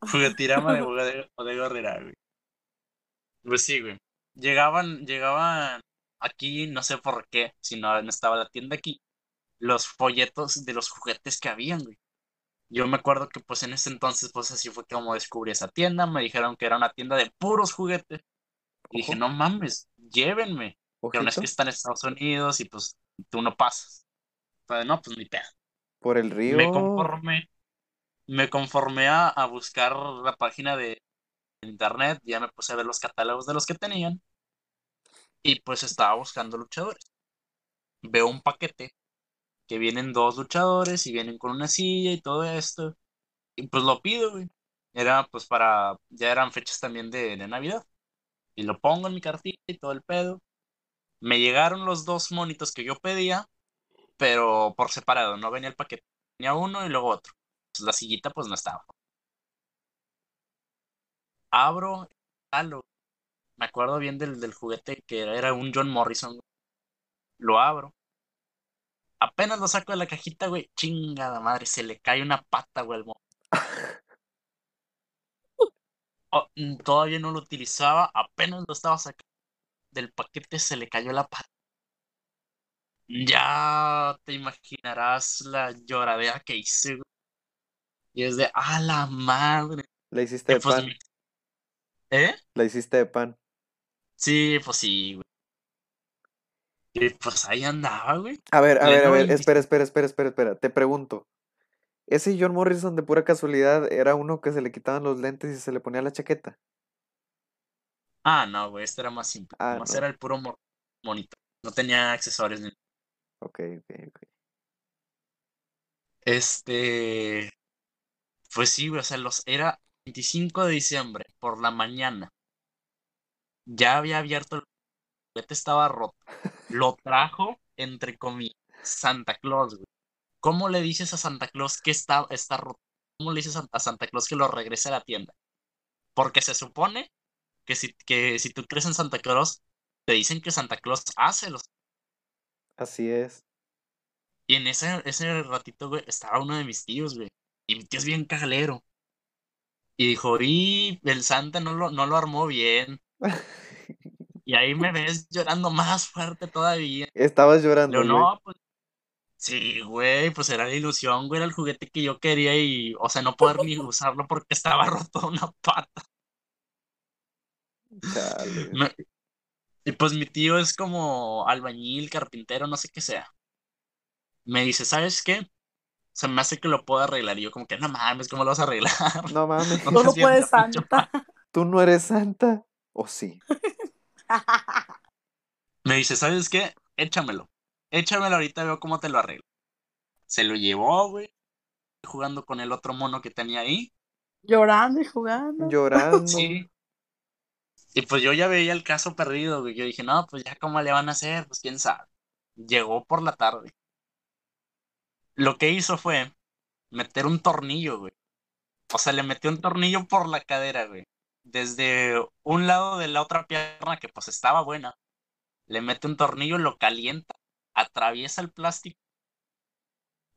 Juguetirama de Bodega Bodega Herrera, güey. Pues sí, güey. Llegaban, llegaban aquí, no sé por qué, si no no estaba la tienda aquí, los folletos de los juguetes que habían, güey. Yo me acuerdo que pues en ese entonces, pues así fue como descubrí esa tienda, me dijeron que era una tienda de puros juguetes. Y dije, no mames, llévenme. Pero no es Ojito, que está en Estados Unidos y pues tú no pasas. Pero no, pues ni pedo. por el río. Me conformé, me conformé a, a buscar la página de internet, ya me puse a ver los catálogos de los que tenían y pues estaba buscando luchadores. Veo un paquete que vienen dos luchadores y vienen con una silla y todo esto. Y pues lo pido, güey. Era pues para, ya eran fechas también de, de Navidad. Y lo pongo en mi cartilla y todo el pedo. Me llegaron los dos monitos que yo pedía, pero por separado, no venía el paquete. Venía uno y luego otro. La sillita pues no estaba. Abro, jalo. Me acuerdo bien del, del juguete que era, un John Morrison. Lo abro. Apenas lo saco de la cajita, güey. Chingada madre, se le cae una pata, güey, al todavía no lo utilizaba, apenas lo estaba sacando del paquete, se le cayó la pata. Ya te imaginarás la lloradera que hice, güey. Y es de, ¡a la madre! La hiciste de pues pan. ¿Eh? La hiciste de pan. Sí, pues sí, güey. Y pues ahí andaba, güey. A ver, a ver, a ver, 25. espera, espera, espera, espera, espera. Te pregunto. ¿Ese John Morrison de pura casualidad era uno que se le quitaban los lentes y se le ponía la chaqueta? Ah, no, güey, este era más simple. Ah, no. era el puro mo- monito. No tenía accesorios ni Ok, ok, ok. Este. Pues sí, güey, o sea, los era 25 de diciembre por la mañana. Ya había abierto el juguete, estaba roto. Lo trajo, entre comillas, Santa Claus, güey. ¿Cómo le dices a Santa Claus que está, está roto? ¿Cómo le dices a, Santa Claus que lo regrese a la tienda? Porque se supone que si, que si tú crees en Santa Claus, te dicen que Santa Claus hace los Así es. Y en ese, ese ratito, güey, estaba uno de mis tíos, güey. Y mi tío es bien cagalero. Y dijo, y el Santa no lo, no lo armó bien. Y ahí me ves llorando más fuerte todavía. Estabas llorando, Pero no, pues. Sí, güey, pues era la ilusión, güey, era el juguete que yo quería y, o sea, no poder ni usarlo porque estaba roto una pata. Y pues mi tío es como albañil, carpintero, no sé qué sea. Me dice, ¿sabes qué? Se me hace que lo puedo arreglar. Y yo como que, no mames, ¿cómo lo vas a arreglar? No mames. No No puedes, Santa. ¿Tú no eres santa? ¿O sí? Me dice, ¿sabes qué? Échamelo. Échamelo ahorita, veo cómo te lo arreglo. Se lo llevó, güey. Jugando con el otro mono que tenía ahí. Llorando y jugando. Llorando. Sí. Y pues yo ya veía el caso perdido, güey. Yo dije, no, pues ya cómo le van a hacer, pues quién sabe. Llegó por la tarde. Lo que hizo fue meter un tornillo, güey. O sea, le metió un tornillo por la cadera, güey. Desde un lado de la otra pierna, que pues estaba buena. Le mete un tornillo, lo calienta, atraviesa el plástico.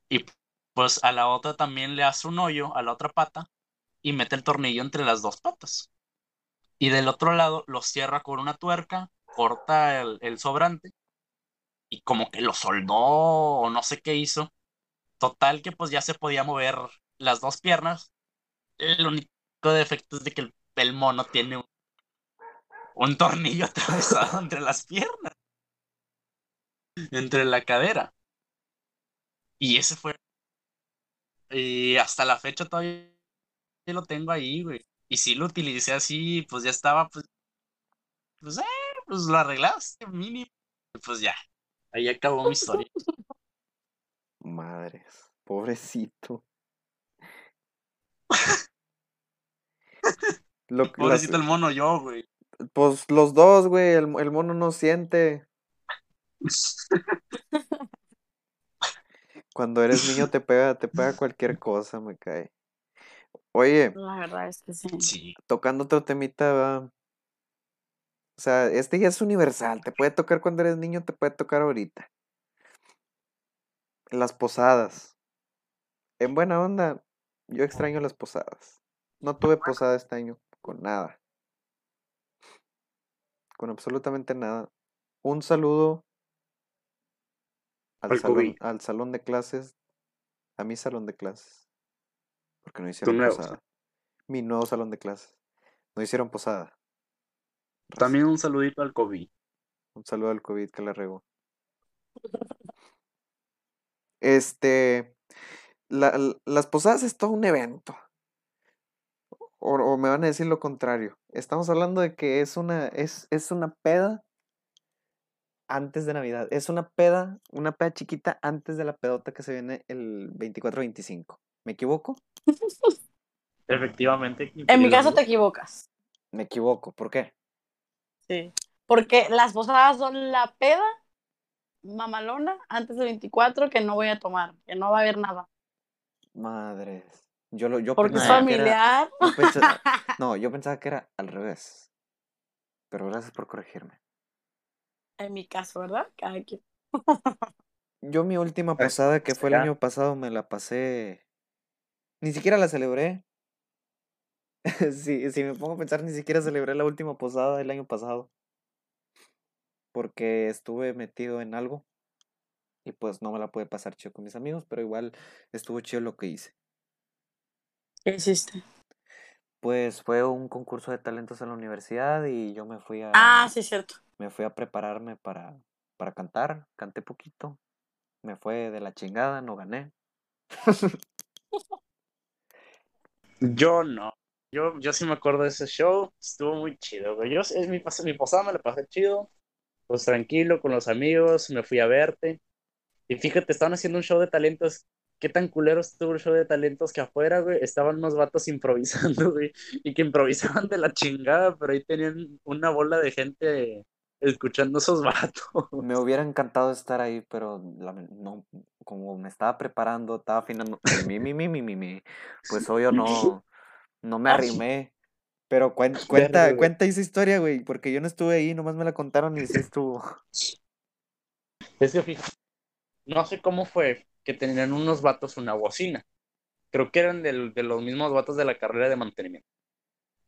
Y pues a la otra también le hace un hoyo, a la otra pata, y mete el tornillo entre las dos patas. Y del otro lado lo cierra con una tuerca, corta el, sobrante y como que lo soldó o no sé qué hizo. Total que pues ya se podía mover las dos piernas. El único defecto es de que el, el mono tiene un, un tornillo atravesado entre las piernas. Entre la cadera. Y ese fue. Y hasta la fecha todavía lo tengo ahí, güey. Y si lo utilicé así, pues ya estaba, pues, pues, eh, pues lo arreglaste, mínimo. Pues ya, ahí acabó mi historia. Madres. Pobrecito. Lo, las- Pobrecito el mono yo, güey. pues los dos, güey. El, el mono no siente. Cuando eres niño te pega, te pega cualquier cosa, me cae. Oye, La verdad es que sí. Sí, tocando otro temita, va. O sea, este ya es universal. Te puede tocar cuando eres niño, te puede tocar ahorita. Las posadas. En buena onda, yo extraño las posadas. No tuve posada este año, con nada. Con absolutamente nada. Un saludo al Al salón, al salón de clases, a mi salón de clases. Porque no hicieron nuevo posada. Mi nuevo salón de clases. No hicieron posada. También un saludito al COVID. Un saludo al COVID que la regó. Este, la- las posadas es todo un evento. O, o me van a decir lo contrario. Estamos hablando de que es una, es, es una peda antes de Navidad. Es una peda, una peda chiquita antes de la pedota que se viene el 24-25. ¿Me equivoco? Efectivamente. En mi caso te equivocas. Me equivoco. ¿Por qué? Sí. Porque las posadas son la peda mamalona antes del 24 que no voy a tomar, que no va a haber nada. Madres. Yo, lo, yo Porque es era- familiar. yo no, yo pensaba que era al revés. Pero gracias por corregirme. En mi caso, ¿verdad? Cada quien. Yo mi última Pues, posada que fue el año pasado me la pasé. Ni siquiera la celebré. si, si me pongo a pensar, ni siquiera celebré la última posada del año pasado. Porque estuve metido en algo. Y pues no me la pude pasar chido con mis amigos, pero igual estuvo chido lo que hice. ¿Qué hiciste? Pues fue un concurso de talentos en la universidad y yo me fui a, Ah, sí, cierto. Me fui a prepararme para, para cantar. Canté poquito. Me fue de la chingada, no gané. Yo no. Yo, yo sí me acuerdo de ese show. Estuvo muy chido. Yo, es mi, mi posada me la pasé chido. Pues tranquilo, con los amigos. Me fui a verte. Y fíjate, estaban haciendo un show de talentos. Qué tan culero estuvo el show de talentos que afuera, güey. Estaban unos vatos improvisando, güey. Y que improvisaban de la chingada, pero ahí tenían una bola de gente escuchando esos vatos. Me hubiera encantado estar ahí, pero no, como me estaba preparando, estaba afinando mi, mi, mi, mi, mi, mi, pues obvio no, no me arrimé. Pero cuen- cuenta, esa historia, güey, porque yo no estuve ahí, nomás me la contaron y sí estuvo. Es que fíjate, no sé cómo fue que tenían unos vatos una bocina. Creo que eran del- de los mismos vatos de la carrera de mantenimiento.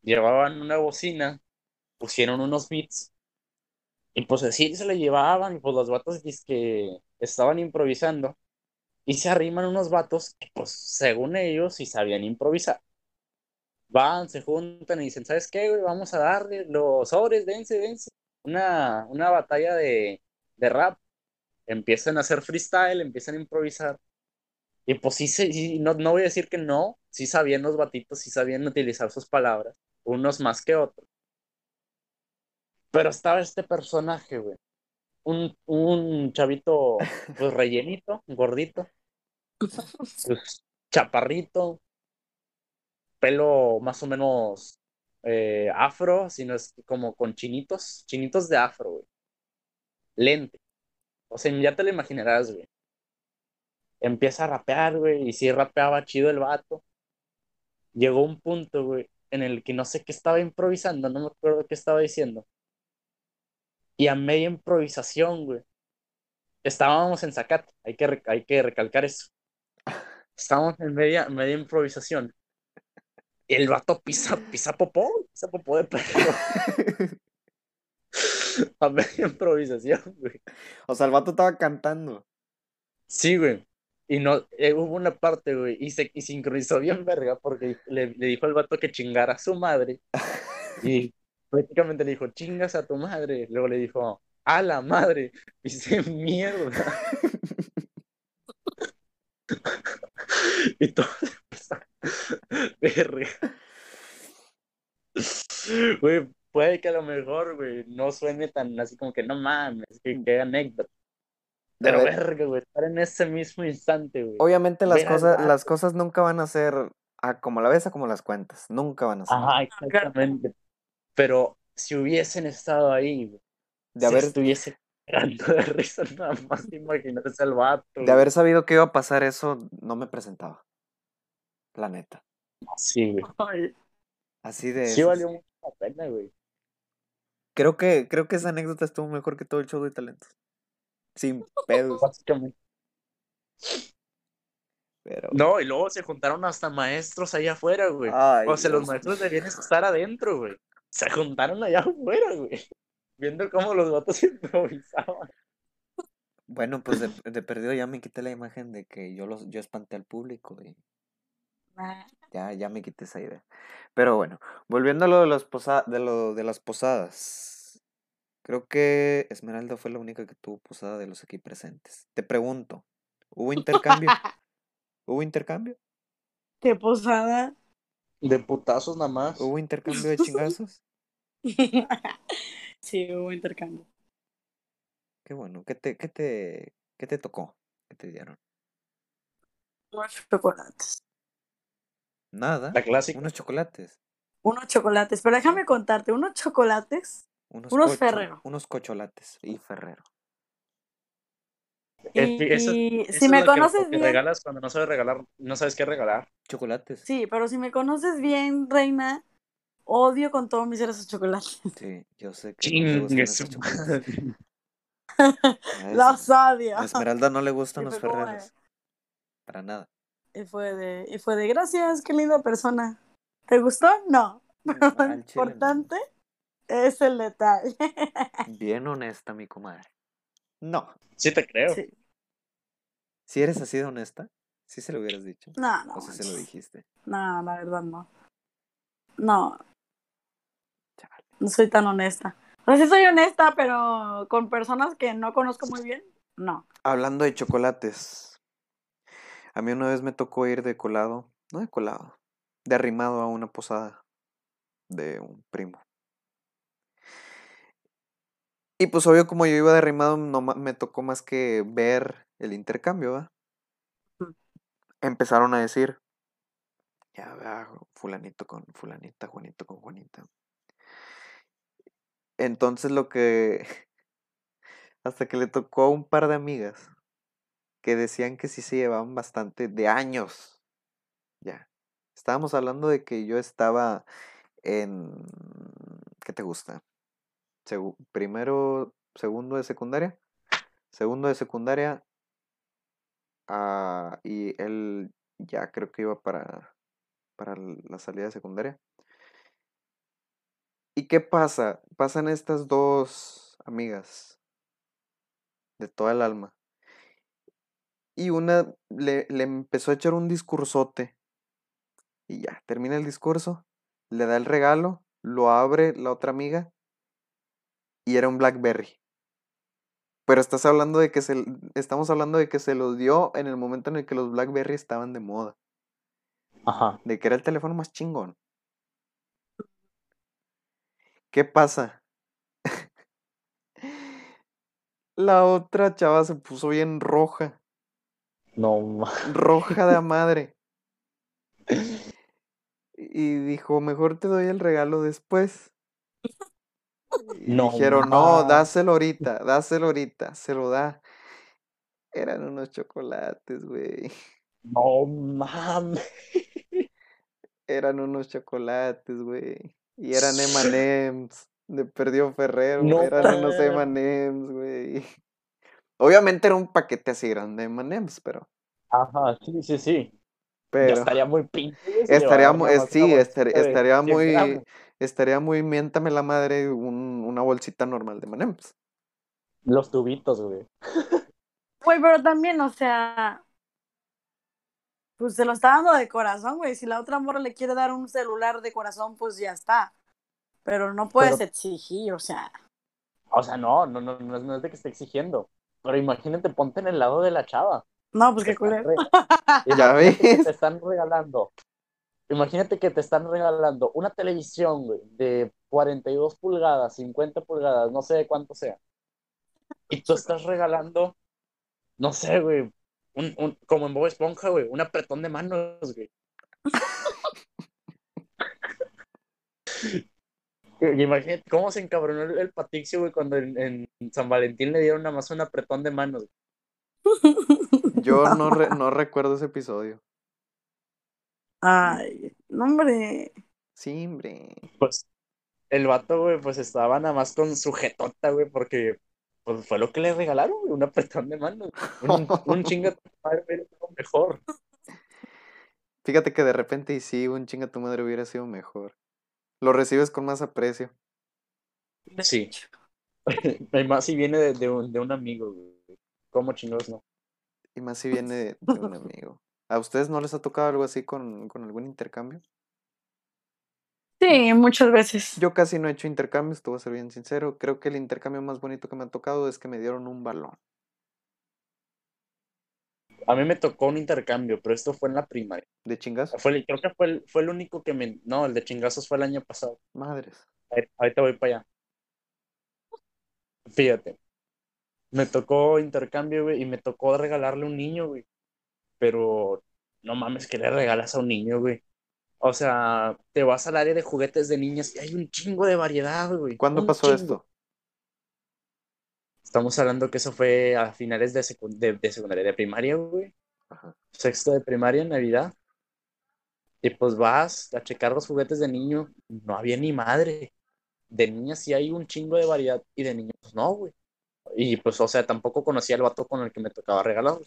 Llevaban una bocina, pusieron unos beats Y pues así se le llevaban, y pues los vatos que estaban improvisando, y se arriman unos vatos que, pues, según ellos, sí sabían improvisar. Van, se juntan y dicen, ¿sabes qué, güey? Vamos a darle los sobres, dense, dense. Una, una batalla de, de rap. Empiezan a hacer freestyle, empiezan a improvisar. Y pues sí, sí no, no voy a decir que no, sí sabían los batitos, sí sabían utilizar sus palabras, unos más que otros. Pero estaba este personaje, güey. Un, un chavito, pues rellenito, gordito, pues, chaparrito, pelo más o menos eh, afro, sino es como con chinitos, chinitos de afro, güey. Lente. O sea, ya te lo imaginarás, güey. Empieza a rapear, güey, y sí rapeaba chido el vato. Llegó un punto, güey, en el que no sé qué estaba improvisando, no me acuerdo qué estaba diciendo. Y a media improvisación, güey. Estábamos en Zacat, hay que, hay que recalcar eso. Estábamos en media, media improvisación. Y el vato pisa, pisa popó, pisa popó de perro. a media improvisación, güey. O sea, el vato estaba cantando. Sí, güey. Y no, eh, hubo una parte, güey, y, se, y sincronizó bien verga porque le, le dijo al vato que chingara a su madre. Y prácticamente le dijo, chingas a tu madre. Luego le dijo, a la madre. Se mierda. y todo. Güey, puede que a lo mejor, güey, no suene tan así como que no mames, que, que anécdota. Pero verga, güey, estar en ese mismo instante, güey. Obviamente las cosas, las cosas nunca van a ser a como la ves a como las cuentas. Nunca van a ser. Ajá, exactamente. Pero si hubiesen estado ahí, güey, de haber estuviese de risa nada más imaginarse al vato. De haber sabido que iba a pasar eso, no me presentaba. La neta. Sí, güey. Así de. Sí valió mucho la pena, güey. Creo que, creo que esa anécdota estuvo mejor que todo el show de talentos. Sin pedos. Básicamente. Pero... No, y luego se juntaron hasta maestros allá afuera, güey. o sea, los maestros debían estar adentro, güey. Se juntaron allá afuera, güey. Viendo cómo los vatos improvisaban. Bueno, pues de, de, perdido ya me quité la imagen de que yo los yo espanté al público y ya, ya me quité esa idea. Pero bueno, volviendo a lo de, los posa de, lo de las posadas. Creo que Esmeralda fue la única que tuvo posada de los aquí presentes. Te pregunto, ¿hubo intercambio? ¿Hubo intercambio? ¿Qué posada? De putazos nada más. ¿Hubo intercambio de chingazos? sí, hubo intercambio. Qué bueno. ¿Qué te, qué te, qué te tocó? ¿Qué te dieron? Unos chocolates. Nada. La clásica. Unos chocolates. Unos chocolates. Pero déjame contarte, unos chocolates. Unos, unos cocho, Ferrero. Unos cocholates y Ferrero. Y, eso, y eso si es me conoces que bien. regalas cuando no sabes regalar, no sabes qué regalar. Chocolates. Sí, pero si me conoces bien, reina, odio con todo mi ser esos chocolates. Sí, yo sé que no su esos chocolates. esa- odio. a Esmeralda no le gustan los Ferreros. Para nada. Y fue de, y fue de gracias, qué linda persona. ¿Te gustó? No. Pero lo importante es el detalle. Bien honesta, mi comadre. No. Sí te creo. Sí. Si eres así de honesta, sí se lo hubieras dicho. No, no. o si se lo dijiste. No, la verdad no. No, Chale. no soy tan honesta. O sea, sí soy honesta, pero con personas que no conozco muy bien, no. Hablando de chocolates. A mí una vez me tocó ir de colado. No de colado. De arrimado a una posada de un primo. Y pues obvio como yo iba de arrimado, no me tocó más que ver el intercambio, ¿va? Empezaron a decir, ya vea, fulanito con fulanita, Juanito con Juanita. Entonces lo que, hasta que le tocó a un par de amigas que decían que sí se llevaban bastante de años. Ya. Estábamos hablando de que yo estaba en, ¿qué te gusta? Primero, segundo de secundaria. Segundo de secundaria. ah, y él ya creo que iba para, para la salida de secundaria. ¿Y qué pasa? Pasan estas dos amigas. De toda el alma. Y una le, le empezó a echar un discursote. Y ya, termina el discurso, le da el regalo, lo abre la otra amiga y era un Blackberry. Pero estás hablando de que se, estamos hablando de que se los dio en el momento en el que los Blackberry estaban de moda. Ajá. De que era el teléfono más chingón. ¿Qué pasa? La otra chava se puso bien roja. No, Roja de madre. Y dijo, mejor te doy el regalo después. Y No dijeron, no, dáselo ahorita, dáselo ahorita, se lo da. Eran unos chocolates, güey. no mames. Eran unos chocolates, güey. Y eran M&M's de Perdió Ferrero. No eran unos. M&M's, güey. Obviamente era un paquete así grande de M&M's, pero... Ajá, sí, sí, sí. Ya pero estaría muy pinche. estaría más Sí, estaría 100 muy... Estaría muy miéntame la madre un- una bolsita normal de M&M's. Los tubitos, güey. Güey, pero también, o sea, pues se lo está dando de corazón, güey. Si la otra morra le quiere dar un celular de corazón, pues ya está. Pero no puedes Pero- exigir, o sea. O sea, no, no, no, no es, no es de que esté exigiendo. Pero imagínate, ponte en el lado de la chava. No, pues qué culero. Ya ves. Te están regalando. Imagínate que te están regalando una televisión, güey, de 42 pulgadas, 50 pulgadas, no sé de cuánto sea. Y tú estás regalando, no sé, güey, un, un, como en Bob Esponja, güey, un apretón de manos, güey. Imagínate cómo se encabronó el, el Patricio, güey, cuando en, en San Valentín le dieron nada más un apretón de manos. Yo no, re- no recuerdo ese episodio. Ay, no, hombre. Sí, hombre. Pues el vato, güey, pues estaba nada más con su jetota, güey, porque pues fue lo que le regalaron, güey, un apretón de manos. Un, un chinga tu madre hubiera sido mejor. Fíjate que de repente y sí, un chinga tu madre hubiera sido mejor. Lo recibes con más aprecio. Sí. Y más si viene de, de un, de un amigo, güey. ¿Cómo chingados no? Y más si viene de, de un amigo. ¿A ustedes no les ha tocado algo así con, con algún intercambio? Sí, muchas veces. Yo casi no he hecho intercambios, te voy a ser bien sincero. Creo que el intercambio más bonito que me ha tocado es que me dieron un balón. A mí me tocó un intercambio, pero esto fue en la primaria. ¿De? Fue el- creo que fue el, fue el único que me... No, el de chingazos fue el año pasado. Madres. Ahí- Ahorita voy para allá. Fíjate. Me tocó intercambio, güey, y me tocó regalarle un niño, güey. Pero no mames, que le regalas a un niño, güey? O sea, te vas al área de juguetes de niñas y hay un chingo de variedad, güey. ¿Cuándo un pasó chingo. esto? Estamos hablando que eso fue a finales de, secu- de, de secundaria, de primaria, güey. Ajá. Sexto de primaria, Navidad. Y pues vas a checar los juguetes de niño. No había ni madre. De niñas sí hay un chingo de variedad y de niños no, güey. Y pues, o sea, tampoco conocía al vato con el que me tocaba regalar.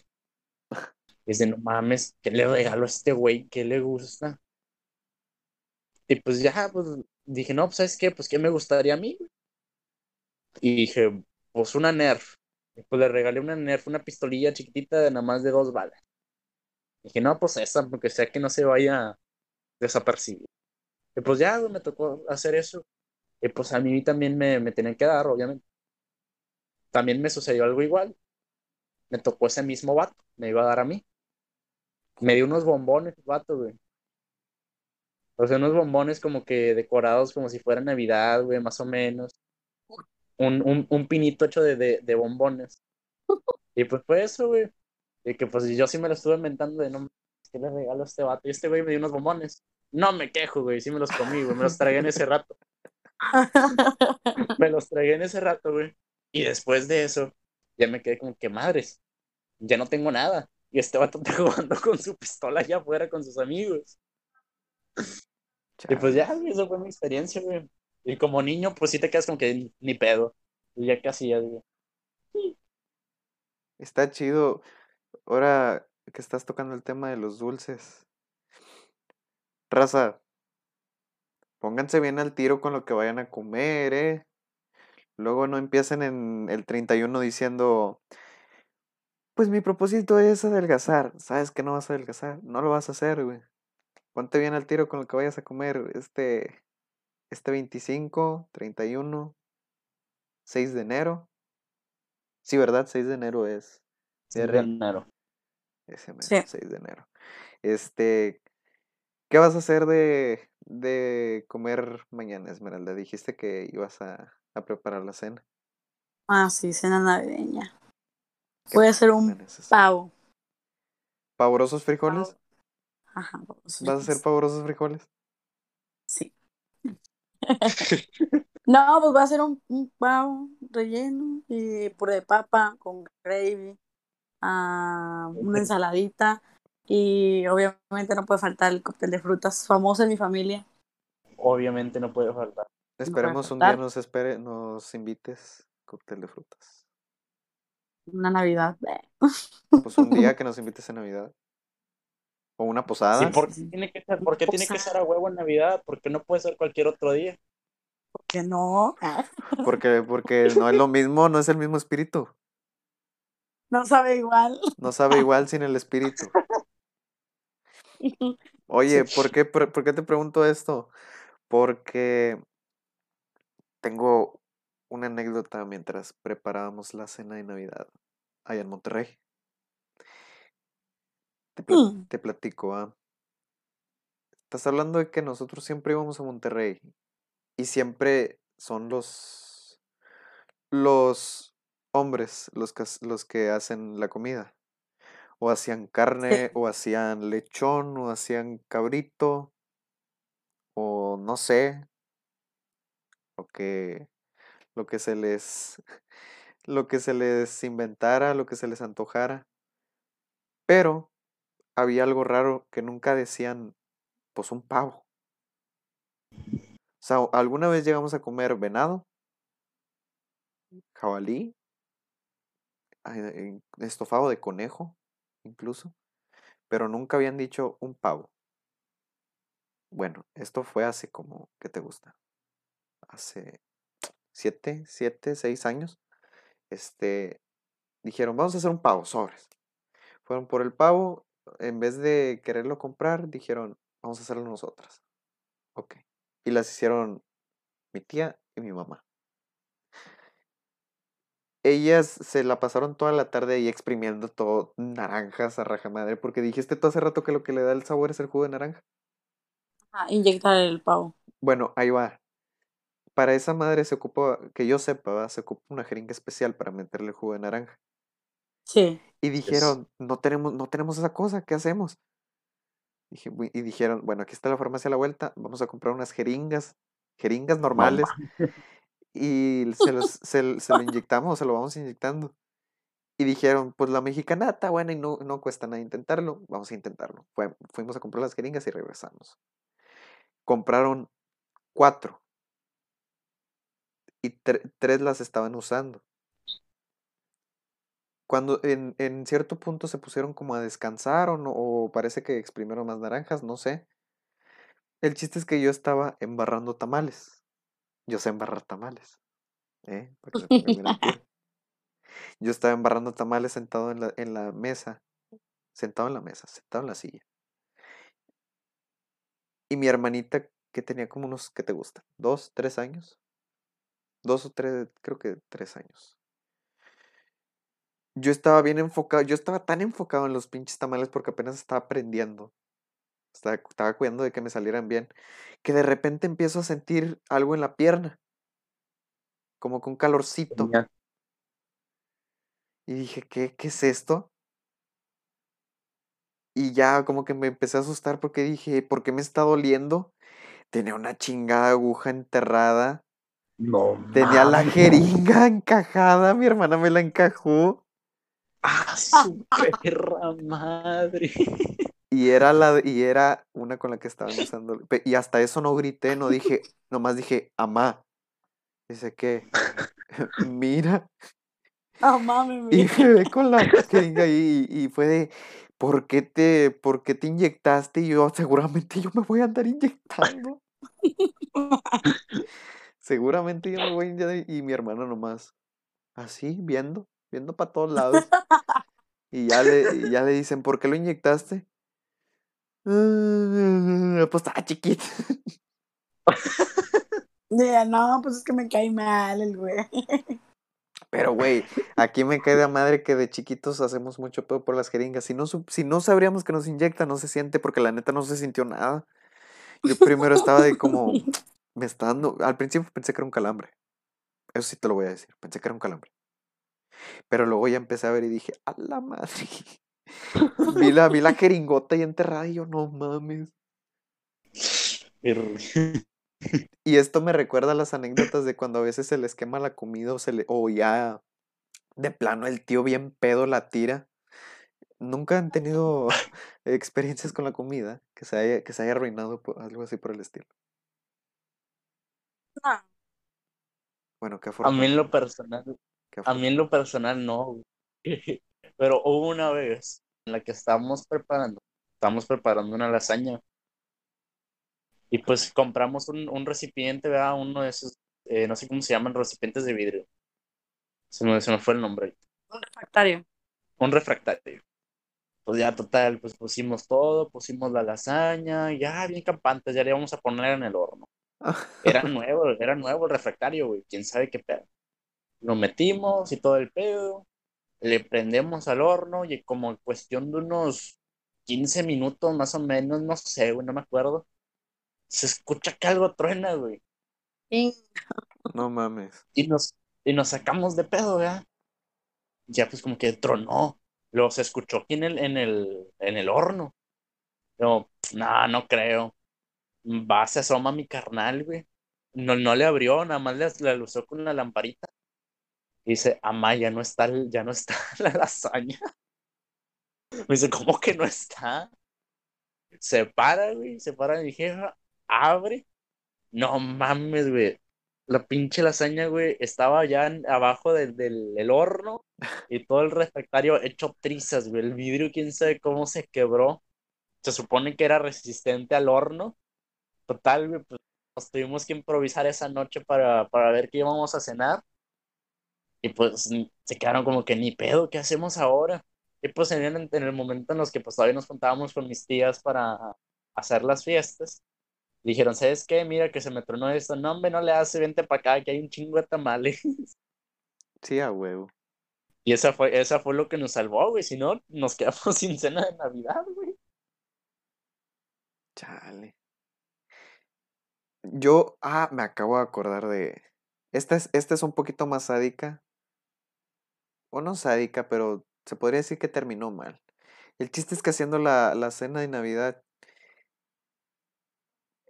Es de no mames, ¿qué le regalo a este güey? ¿Qué le gusta? Y pues ya, pues dije, no, pues ¿sabes qué? Pues ¿qué me gustaría a mí? Y dije, pues una Nerf. Pues le regalé una Nerf, una pistolilla chiquitita de nada más de dos balas. Dije, no, pues esa, porque sea que no se vaya desapercibido. Y pues ya, me tocó hacer eso. Y pues a mí también me, me tenían que dar, obviamente. También me sucedió algo igual. Me tocó ese mismo vato, me iba a dar a mí. Me dio unos bombones, vato, güey. O sea, unos bombones como que decorados como si fuera Navidad, güey, más o menos. Un, un, un pinito hecho de, de, de bombones. Y pues fue eso, güey. Y que pues yo sí me lo estuve inventando de no, ¿qué le regalo a este vato? Y este güey me dio unos bombones. No me quejo, güey, sí me los comí, güey, me los tragué en ese rato. Me los tragué en ese rato, güey. Y después de eso, ya me quedé como que madres, ya no tengo nada. Y este vato está jugando con su pistola allá afuera con sus amigos. Y pues ya, eso fue mi experiencia, güey. Y como niño, pues sí te quedas como que ni, ni pedo. Y ya casi ya, güey. Está chido. Ahora que estás tocando el tema de los dulces. Raza, pónganse bien al tiro con lo que vayan a comer, ¿eh? Luego no empiecen en el 31 diciendo, pues mi propósito es adelgazar. Sabes que no vas a adelgazar, no lo vas a hacer, güey. Ponte bien al tiro con lo que vayas a comer este, este 25, 31, 6 de enero. Sí, ¿verdad? 6 de enero es. Sí, día de real. enero. Ese mero, Sí. 6 de enero. Este, ¿qué vas a hacer de, de comer mañana, Esmeralda? Dijiste que ibas a, a preparar la cena. Ah, sí, cena navideña. ¿Qué Puede ser un pavo. ¿Pavorosos frijoles? Pavo. Ajá, ¿Vas a hacer pavorosos frijoles? Sí. No, pues va a ser un, un pavo relleno y puré de papa con gravy, ah, una ensaladita y obviamente no puede faltar el cóctel de frutas famoso en mi familia. Obviamente no puede faltar. puede Esperemos un día nos espere, nos invites cóctel de frutas. Una Navidad. Pues un día que nos invites a Navidad. O una posada. Sí, ¿por qué tiene que ser, por qué tiene que ser a huevo en Navidad? ¿Por qué no puede ser cualquier otro día? Que no, ah, Porque, porque no es lo mismo, no es el mismo espíritu. no sabe igual. No sabe igual sin el espíritu. Oye, ¿por qué, por, por qué te pregunto esto? Porque tengo una anécdota mientras preparábamos la cena de Navidad allá en Monterrey. Te, Mm. te platico, ¿ah? Estás hablando de que nosotros siempre íbamos a Monterrey y siempre son los los hombres los que, los que hacen la comida. O hacían carne, o hacían lechón, o hacían cabrito, o no sé, lo que, lo que se les, lo que se les inventara, lo que se les antojara. Pero había algo raro que nunca decían, pues un pavo. O sea, alguna vez llegamos a comer venado, jabalí, eh, estofado de conejo, incluso, pero nunca habían dicho un pavo. Bueno, esto fue hace como, ¿qué te gusta? Hace siete, siete, seis años. Este, dijeron, vamos a hacer un pavo, sobres. Fueron por el pavo, en vez de quererlo comprar, dijeron, vamos a hacerlo nosotras. Ok. Y las hicieron mi tía y mi mamá. Ellas se la pasaron toda la tarde ahí exprimiendo todo, naranjas a rajamadre, porque dijiste tú hace rato que lo que le da el sabor es el jugo de naranja. Ah, inyectar el pavo. Bueno, ahí va. Para esa madre se ocupa, que yo sepa, se ocupa una jeringa especial para meterle el jugo de naranja. Sí. Y dijeron, no tenemos, no tenemos esa cosa, ¿qué hacemos? Dije, "Bu- y dijeron, bueno, aquí está la farmacia a la vuelta, vamos a comprar unas jeringas, jeringas normales, y se, los, se, lo inyectamos, se lo vamos inyectando. Y dijeron, pues la mexicana está buena y no, no cuesta nada intentarlo, vamos a intentarlo. Fue- fuimos a comprar las jeringas y regresamos. Compraron cuatro y tre- tres las estaban usando. Cuando en, en cierto punto se pusieron como a descansar o, no, o parece que exprimieron más naranjas, no sé. El chiste es que yo estaba embarrando tamales. Yo sé embarrar tamales. ¿eh? Para que se. Yo estaba embarrando tamales sentado en la, en la mesa. Sentado en la mesa, sentado en la silla. Y mi hermanita, que tenía como unos, ¿qué te gusta? ¿Dos, tres años? Dos o tres, creo que tres años. Yo estaba bien enfocado, yo estaba tan enfocado en los pinches tamales porque apenas estaba aprendiendo. Estaba, estaba cuidando de que me salieran bien. Que de repente empiezo a sentir algo en la pierna. Como con calorcito. Y dije, ¿qué, qué es esto? Y ya como que me empecé a asustar porque dije, ¿por qué me está doliendo? Tenía una chingada aguja enterrada. No. Tenía la jeringa encajada. Mi hermana me la encajó. Ah, su perra madre. Y era la y era una con la que estaban usando. Y hasta eso no grité, no dije, nomás dije, amá. Dice que, mira. Ah, mami, Y mira. me ve con la jeringa ahí y, y fue de, ¿por qué te, por qué te inyectaste? Y yo, seguramente yo me voy a andar inyectando. Seguramente yo me voy de- y mi hermano nomás. Así, viendo, viendo para todos lados. Y ya le, y ya le dicen, ¿por qué lo inyectaste? "Ah, Pues estaba chiquito. Ya, no, pues es que me cae mal el güey. Pero, güey, aquí me queda madre que de chiquitos hacemos mucho pedo por las jeringas. Si no, si no sabríamos que nos inyectan, no se siente, porque la neta no se sintió nada. Yo primero estaba de como, me está dando. Al principio pensé que era un calambre. Eso sí te lo voy a decir. Pensé que era un calambre. Pero luego ya empecé a ver y dije, a la madre. Vi la, vi la jeringota ahí enterrada y yo, no mames. Y esto me recuerda a las anécdotas de cuando a veces se les quema la comida o, se le, o ya de plano el tío bien pedo la tira. ¿Nunca han tenido experiencias con la comida que se haya, que se haya arruinado por algo así por el estilo? No. Bueno, qué A mí en afortunado. lo personal, a mí en lo personal no. güey. Pero hubo una vez en la que estábamos preparando, estábamos preparando una lasaña. Y pues compramos un, un recipiente, ¿verdad? Uno de esos, eh, no sé cómo se llaman, recipientes de vidrio. Se me, se me fue el nombre. Un refractario. Un refractario. Pues ya total, pues pusimos todo, pusimos la lasaña, ya bien campantes, ya le íbamos a poner en el horno. Era nuevo, era nuevo el refractario, güey, quién sabe qué pedo. Lo metimos y todo el pedo, le prendemos al horno y como en cuestión de unos 15 minutos más o menos, no sé, güey, no me acuerdo. Se escucha que algo truena, güey. Y No mames. Y nos, y nos sacamos de pedo, ¿verdad? Ya pues como que tronó. Luego se escuchó aquí en el, en el, en el horno. Yo, no, no creo. Va, se asoma mi carnal, güey. No, no le abrió, nada más le, le usó con la lamparita. Y dice, amá, ya no está, ya no está la lasaña. Me dice, ¿cómo que no está? Se para, güey, se para mi jefa, abre. No mames, güey. La pinche lasaña, güey, estaba ya abajo del, del el horno y todo el refractario hecho trizas, güey. El vidrio, quién sabe cómo se quebró. Se supone que era resistente al horno. Total, güey, pues nos tuvimos que improvisar esa noche para, para ver qué íbamos a cenar. Y pues se quedaron como que ni pedo, ¿qué hacemos ahora? Y pues en el, en el momento en los que pues todavía nos juntábamos con mis tías para hacer las fiestas, dijeron, ¿sabes qué? Mira que se me tronó esto. No, hombre, no le hace, vente para acá, que hay un chingo de tamales. Sí, a huevo. Y esa fue, esa fue lo que nos salvó, güey. Si no, nos quedamos sin cena de Navidad, güey. Chale. Yo, ah, me acabo de acordar de. Esta es, esta es un poquito más sádica. O no sádica, pero se podría decir que terminó mal. El chiste es que haciendo la, la cena de Navidad.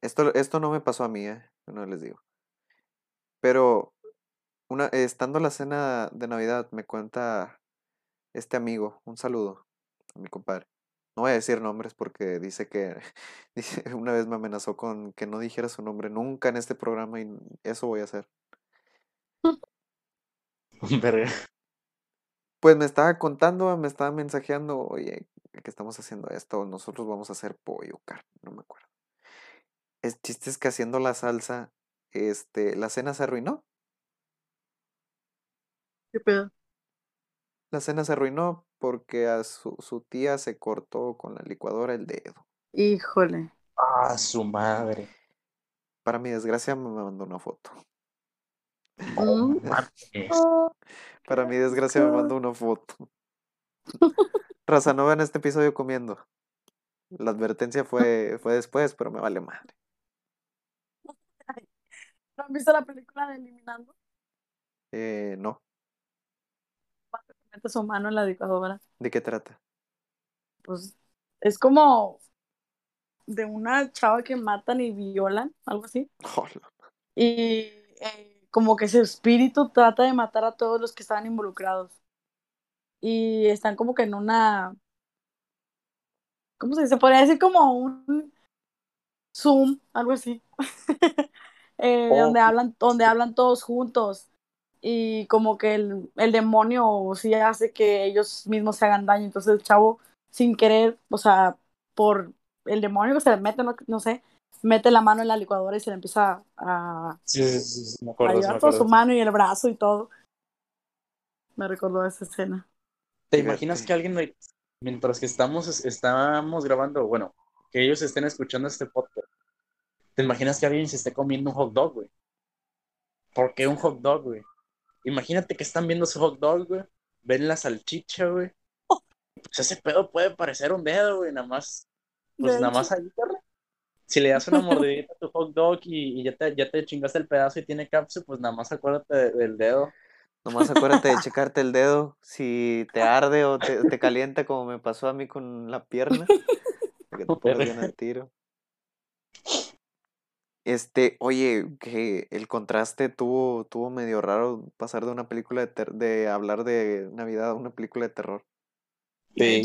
Esto, esto no me pasó a mí, ¿eh? No les digo. Pero una, estando la cena de Navidad, me cuenta este amigo, un saludo a mi compadre. No voy a decir nombres porque dice que dice, una vez me amenazó con que no dijera su nombre nunca en este programa y eso voy a hacer. Verga. Pues me estaba contando, me estaba mensajeando, oye, que estamos haciendo esto, nosotros vamos a hacer pollo, carne, no me acuerdo. El chiste es que haciendo la salsa, este, la cena se arruinó. ¿Qué pedo? La cena se arruinó porque a su, su tía se cortó con la licuadora el dedo. Híjole. Ah, su madre. Para mi desgracia me mandó una foto. Mm. Para mi desgracia me mandó una foto. Raza, no vean este episodio comiendo. La advertencia fue, fue después, pero me vale madre. ¿No han visto la película de Eliminando? Eh, no. Mete su mano en la licuadora. ¿De qué trata? Pues es como de una chava que matan y violan, algo así. Y eh, como que su espíritu trata de matar a todos los que estaban involucrados. Y están como que en una. ¿Cómo se dice? Podría decir como un Zoom, algo así. Eh, Oh. donde hablan, donde hablan todos juntos. Y como que el, el demonio sí hace que ellos mismos se hagan daño. Entonces el chavo, sin querer, o sea, por el demonio que se le mete, no, no sé, mete la mano en la licuadora y se le empieza a, Sí, sí, sí, sí, me a acuerdo, sí, me llevar toda su mano y el brazo y todo. Me recordó esa escena. ¿Te imaginas que alguien, me- mientras que estamos, estamos grabando, bueno, que ellos estén escuchando este podcast, ¿te imaginas que alguien se esté comiendo un hot dog, güey? ¿Por qué un hot dog, güey? Imagínate que están viendo su hot dog, güey, ven la salchicha, güey. Pues ese pedo puede parecer un dedo, güey, nada más, pues De nada más ahí. Si le das una mordidita a tu hot dog y, y ya, te, ya te chingaste el pedazo y tiene cápsula, pues nada más acuérdate de- del dedo. Nomás acuérdate de checarte el dedo si te arde o te, te calienta como me pasó a mí con la pierna. que te pongas bien al tiro. Este, oye, que el contraste tuvo, tuvo medio raro pasar de una película de, ter- de hablar de Navidad a una película de terror. Sí.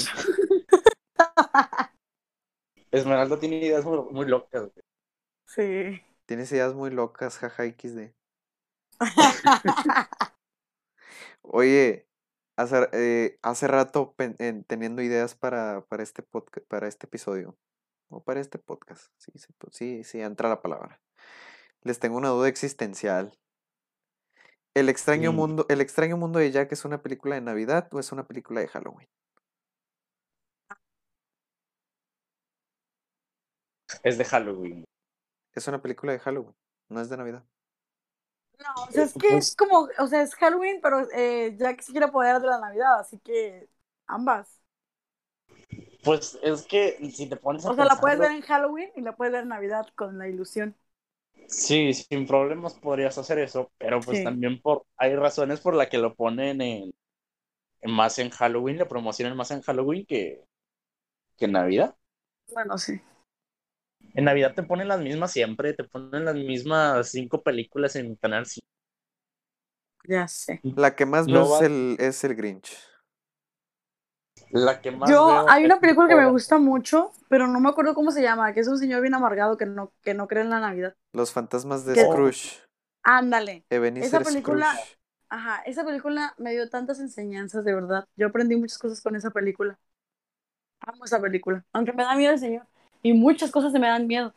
Esmeralda tiene ideas muy, muy locas, güey. Sí. Tienes ideas muy locas, jaja XD. Oye, hace, eh, hace rato pen- teniendo ideas para, para este podcast, para este episodio, o para este podcast, sí, sí, pues, sí, sí, entra la palabra. Les tengo una duda existencial. ¿El extraño Mm. mundo, el extraño mundo de Jack es una película de Navidad o es una película de Halloween? Es de Halloween. Es una película de Halloween, no es de Navidad. No, o sea, es que es Pues- como, o sea, es Halloween, pero eh, Jack se quiere apoderar de la Navidad, así que ambas. Pues es que si te pones a O sea, la puedes ver en Halloween y la puedes ver en Navidad con la ilusión. Sí, sin problemas podrías hacer eso, pero pues Sí. también por hay razones por las que lo ponen en, en más en Halloween, lo promocionan más en Halloween que, que en Navidad. Bueno, sí. En Navidad te ponen las mismas siempre, te ponen las mismas cinco películas en Canal 5. Ya sé. La que más No veo va- es el, es el Grinch. La que más Yo, veo hay una película que me gusta mucho, pero no me acuerdo cómo se llama, que es un señor bien amargado que no, que no cree en la Navidad. Los fantasmas de. Scrooge. Ándale. Ebenezer película- Scrooge. Ajá, esa película me dio tantas enseñanzas, de verdad. Yo aprendí muchas cosas con esa película. Amo esa película, aunque me da miedo el señor. Y muchas cosas se me dan miedo.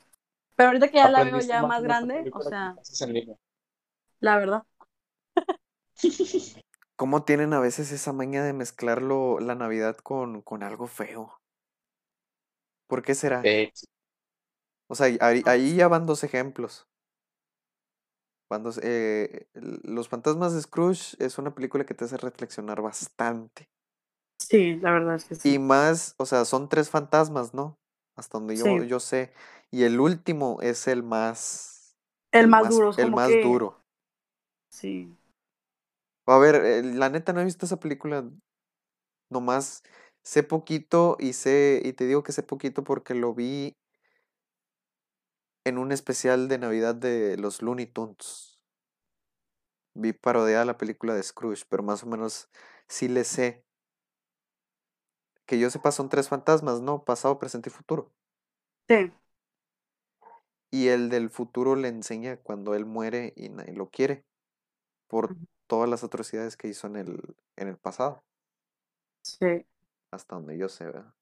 Pero ahorita que ya la veo ya más más esa grande, o película sea, la verdad. ¿Cómo tienen a veces esa maña de mezclarlo la Navidad con, con algo feo? ¿Por qué será? Eh, O sea, ahí, ahí ya van dos ejemplos. Cuando, eh, Los fantasmas de Scrooge es una película que te hace reflexionar bastante. Sí, la verdad es que sí. Y más, o sea, son tres fantasmas, ¿no? Hasta donde yo, Sí. yo sé. Y el último es el más... el más duro, El más que- duro. Sí. A ver, eh, la neta no he visto esa película. Nomás sé poquito y sé, y te digo que sé poquito porque lo vi en un especial de Navidad de los Looney Tunes. Vi parodiada la película de Scrooge, pero más o menos sí le sé. Que yo sepa son tres fantasmas, ¿no? Pasado, presente y futuro. Sí. Y el del futuro le enseña cuando él muere y nadie lo quiere. Por. Todas las atrocidades que hizo en el, en el pasado. Sí. Hasta donde yo sé, ¿verdad?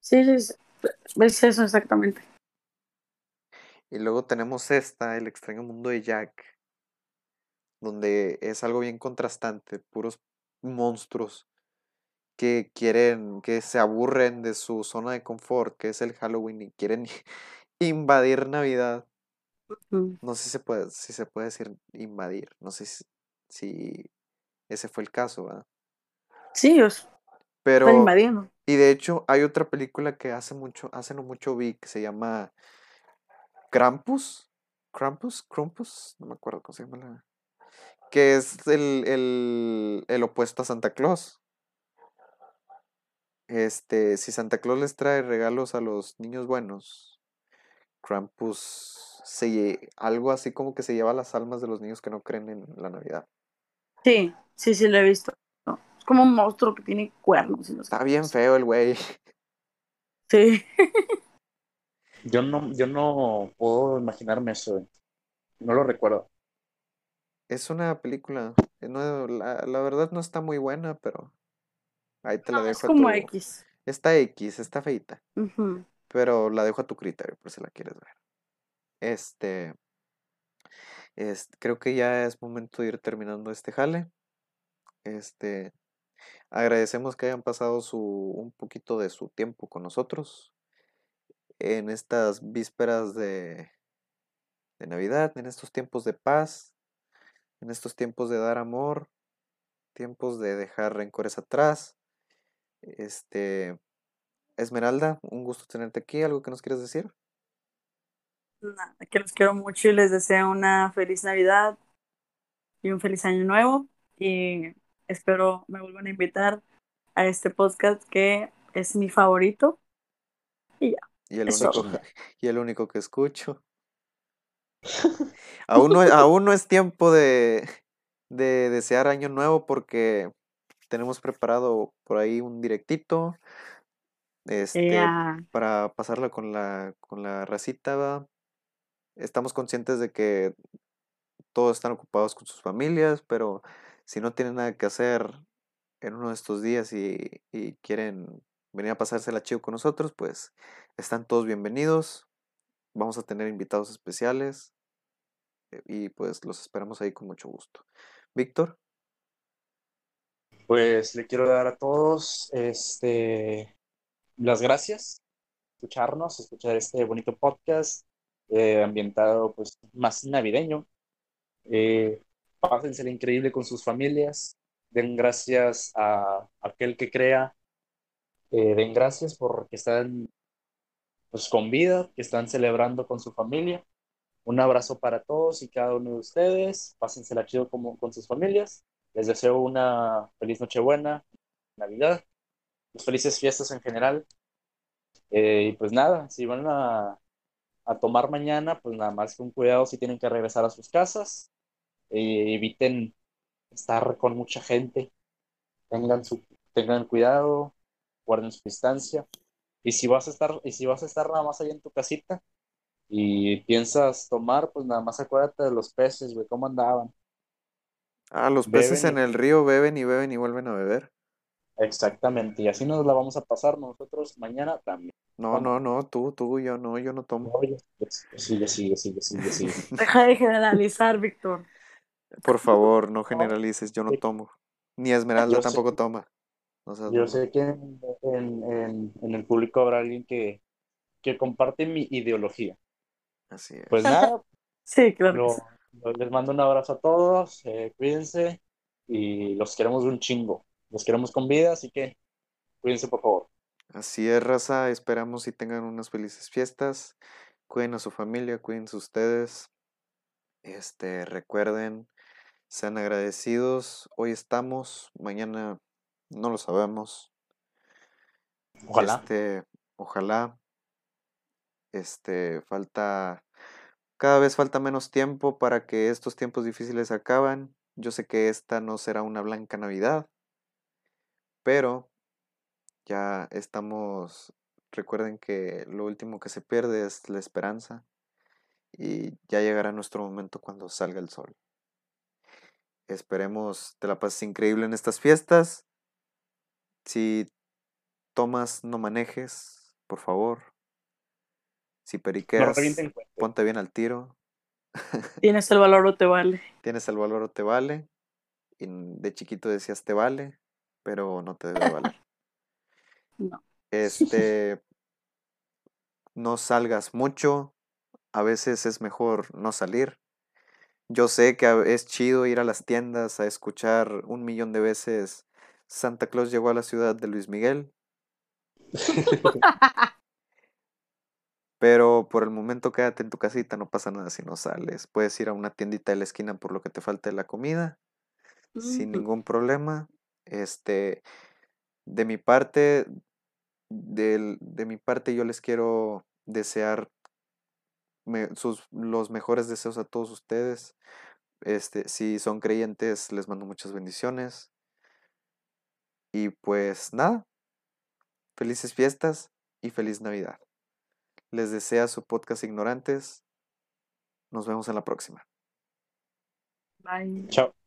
Sí, sí. Es eso exactamente. Y luego tenemos esta, El extraño mundo de Jack, donde es algo bien contrastante, puros monstruos que quieren, que se aburren de su zona de confort, que es el Halloween, y quieren invadir Navidad. No sé si se puede, si se puede decir invadir, no sé si, si ese fue el caso, ¿verdad? Sí, os Pero, invadiendo. y de hecho, hay otra película que hace mucho, hace no mucho vi, que se llama Krampus, Krampus, Krampus, no me acuerdo cómo se llama la... Que es el, el, el opuesto a Santa Claus. Este, si Santa Claus les trae regalos a los niños buenos, Krampus se, algo así como que se lleva las almas de los niños que no creen en la Navidad. Sí, sí, sí, lo he visto. Es como un monstruo que tiene cuernos. y no sé Está bien feo el güey. Sí. yo no, yo no puedo imaginarme eso, güey. No lo recuerdo. Es una película, eh, no, la, la verdad no está muy buena, pero ahí te la es dejo a como tu... X. Está X, está feita, pero la dejo a tu criterio por si la quieres ver. Este, creo que ya es momento de ir terminando este jale. Este, agradecemos que hayan pasado su, un poquito de su tiempo con nosotros en estas vísperas de, de Navidad, en estos tiempos de paz, en estos tiempos de dar amor, tiempos de dejar rencores atrás. Este, Esmeralda, un gusto tenerte aquí. ¿Algo que nos quieras decir? Nada, que los quiero mucho y les deseo una feliz Navidad y un feliz año nuevo. Y espero me vuelvan a invitar a este podcast que es mi favorito. Y ya. Y el, único, y el único que escucho. aún, no, aún no es tiempo de, de desear año nuevo porque tenemos preparado por ahí un directito este, para pasarla con la, con la racita. ¿va? Estamos conscientes de que todos están ocupados con sus familias, pero si no tienen nada que hacer en uno de estos días y, quieren venir a pasársela chido con nosotros, pues están todos bienvenidos. Vamos a tener invitados especiales eh, y pues los esperamos ahí con mucho gusto. Víctor, Pues le quiero dar a todos este, las gracias escucharnos, escuchar este bonito podcast eh, ambientado pues más navideño. Eh, pásensela increíble con sus familias. Den gracias a aquel que crea. Eh, den gracias porque están pues con vida, que están celebrando con su familia. Un abrazo para todos y cada uno de ustedes. Pásensela chido como, con sus familias. Les deseo una feliz Nochebuena, Navidad, pues, felices fiestas en general. Eh, y pues nada, si van a, a tomar mañana, pues nada más con cuidado si tienen que regresar a sus casas. Eh, eviten estar con mucha gente. Tengan, su, tengan cuidado, guarden su distancia. Y si vas a estar, y si vas a estar nada más ahí en tu casita y piensas tomar, pues nada más acuérdate de los peces, güey, cómo andaban. ah, los peces Beben en y- el río beben y beben y vuelven a beber. Exactamente, y así nos la vamos a pasar nosotros mañana también. No, no, no, tú, tú, yo no, yo no tomo. Oye, sigue, sigue, sigue, sigue, sigue. Deja de generalizar, Víctor. Por favor, no generalices, yo no tomo. Ni Esmeralda Yo sé. tampoco toma. Yo sé que en, en- en- en el público habrá alguien que, que comparte mi ideología. Así es. Pues nada, Sí, claro. que lo- sí. lo- les mando un abrazo a todos, eh, cuídense y los queremos un chingo. Los queremos con vida, así que cuídense por favor. Así es, raza. Esperamos y tengan unas felices fiestas. Cuiden a su familia, cuídense ustedes. Este, recuerden, sean agradecidos. Hoy estamos, mañana no lo sabemos. Ojalá. Este, ojalá. Este, falta, cada vez falta menos tiempo para que estos tiempos difíciles acaban. Yo sé que esta no será una blanca Navidad, pero ya estamos, recuerden que lo último que se pierde es la esperanza y ya llegará nuestro momento cuando salga el sol. Esperemos te la pases increíble en estas fiestas. Si tomas, no manejes, por favor. Si periqueas, ponte bien al tiro. Tienes el valor o te vale. Tienes el valor o te vale. Y de chiquito decías te vale, pero no te debe valer. No. Este, no salgas mucho. A veces es mejor no salir. Yo sé que es chido ir a las tiendas a escuchar un millón de veces Santa Claus llegó a la ciudad de Luis Miguel, pero por el momento quédate en tu casita, no pasa nada si no sales. Puedes ir a una tiendita de la esquina por lo que te falte la comida, sin ningún problema. Este, de mi parte, del- de mi parte yo les quiero desear me- sus, los mejores deseos a todos ustedes. Este, si son creyentes, les mando muchas bendiciones. Y pues nada, felices fiestas y feliz Navidad. Les desea su podcast Ignorantes. Nos vemos en la próxima. Bye. Chao.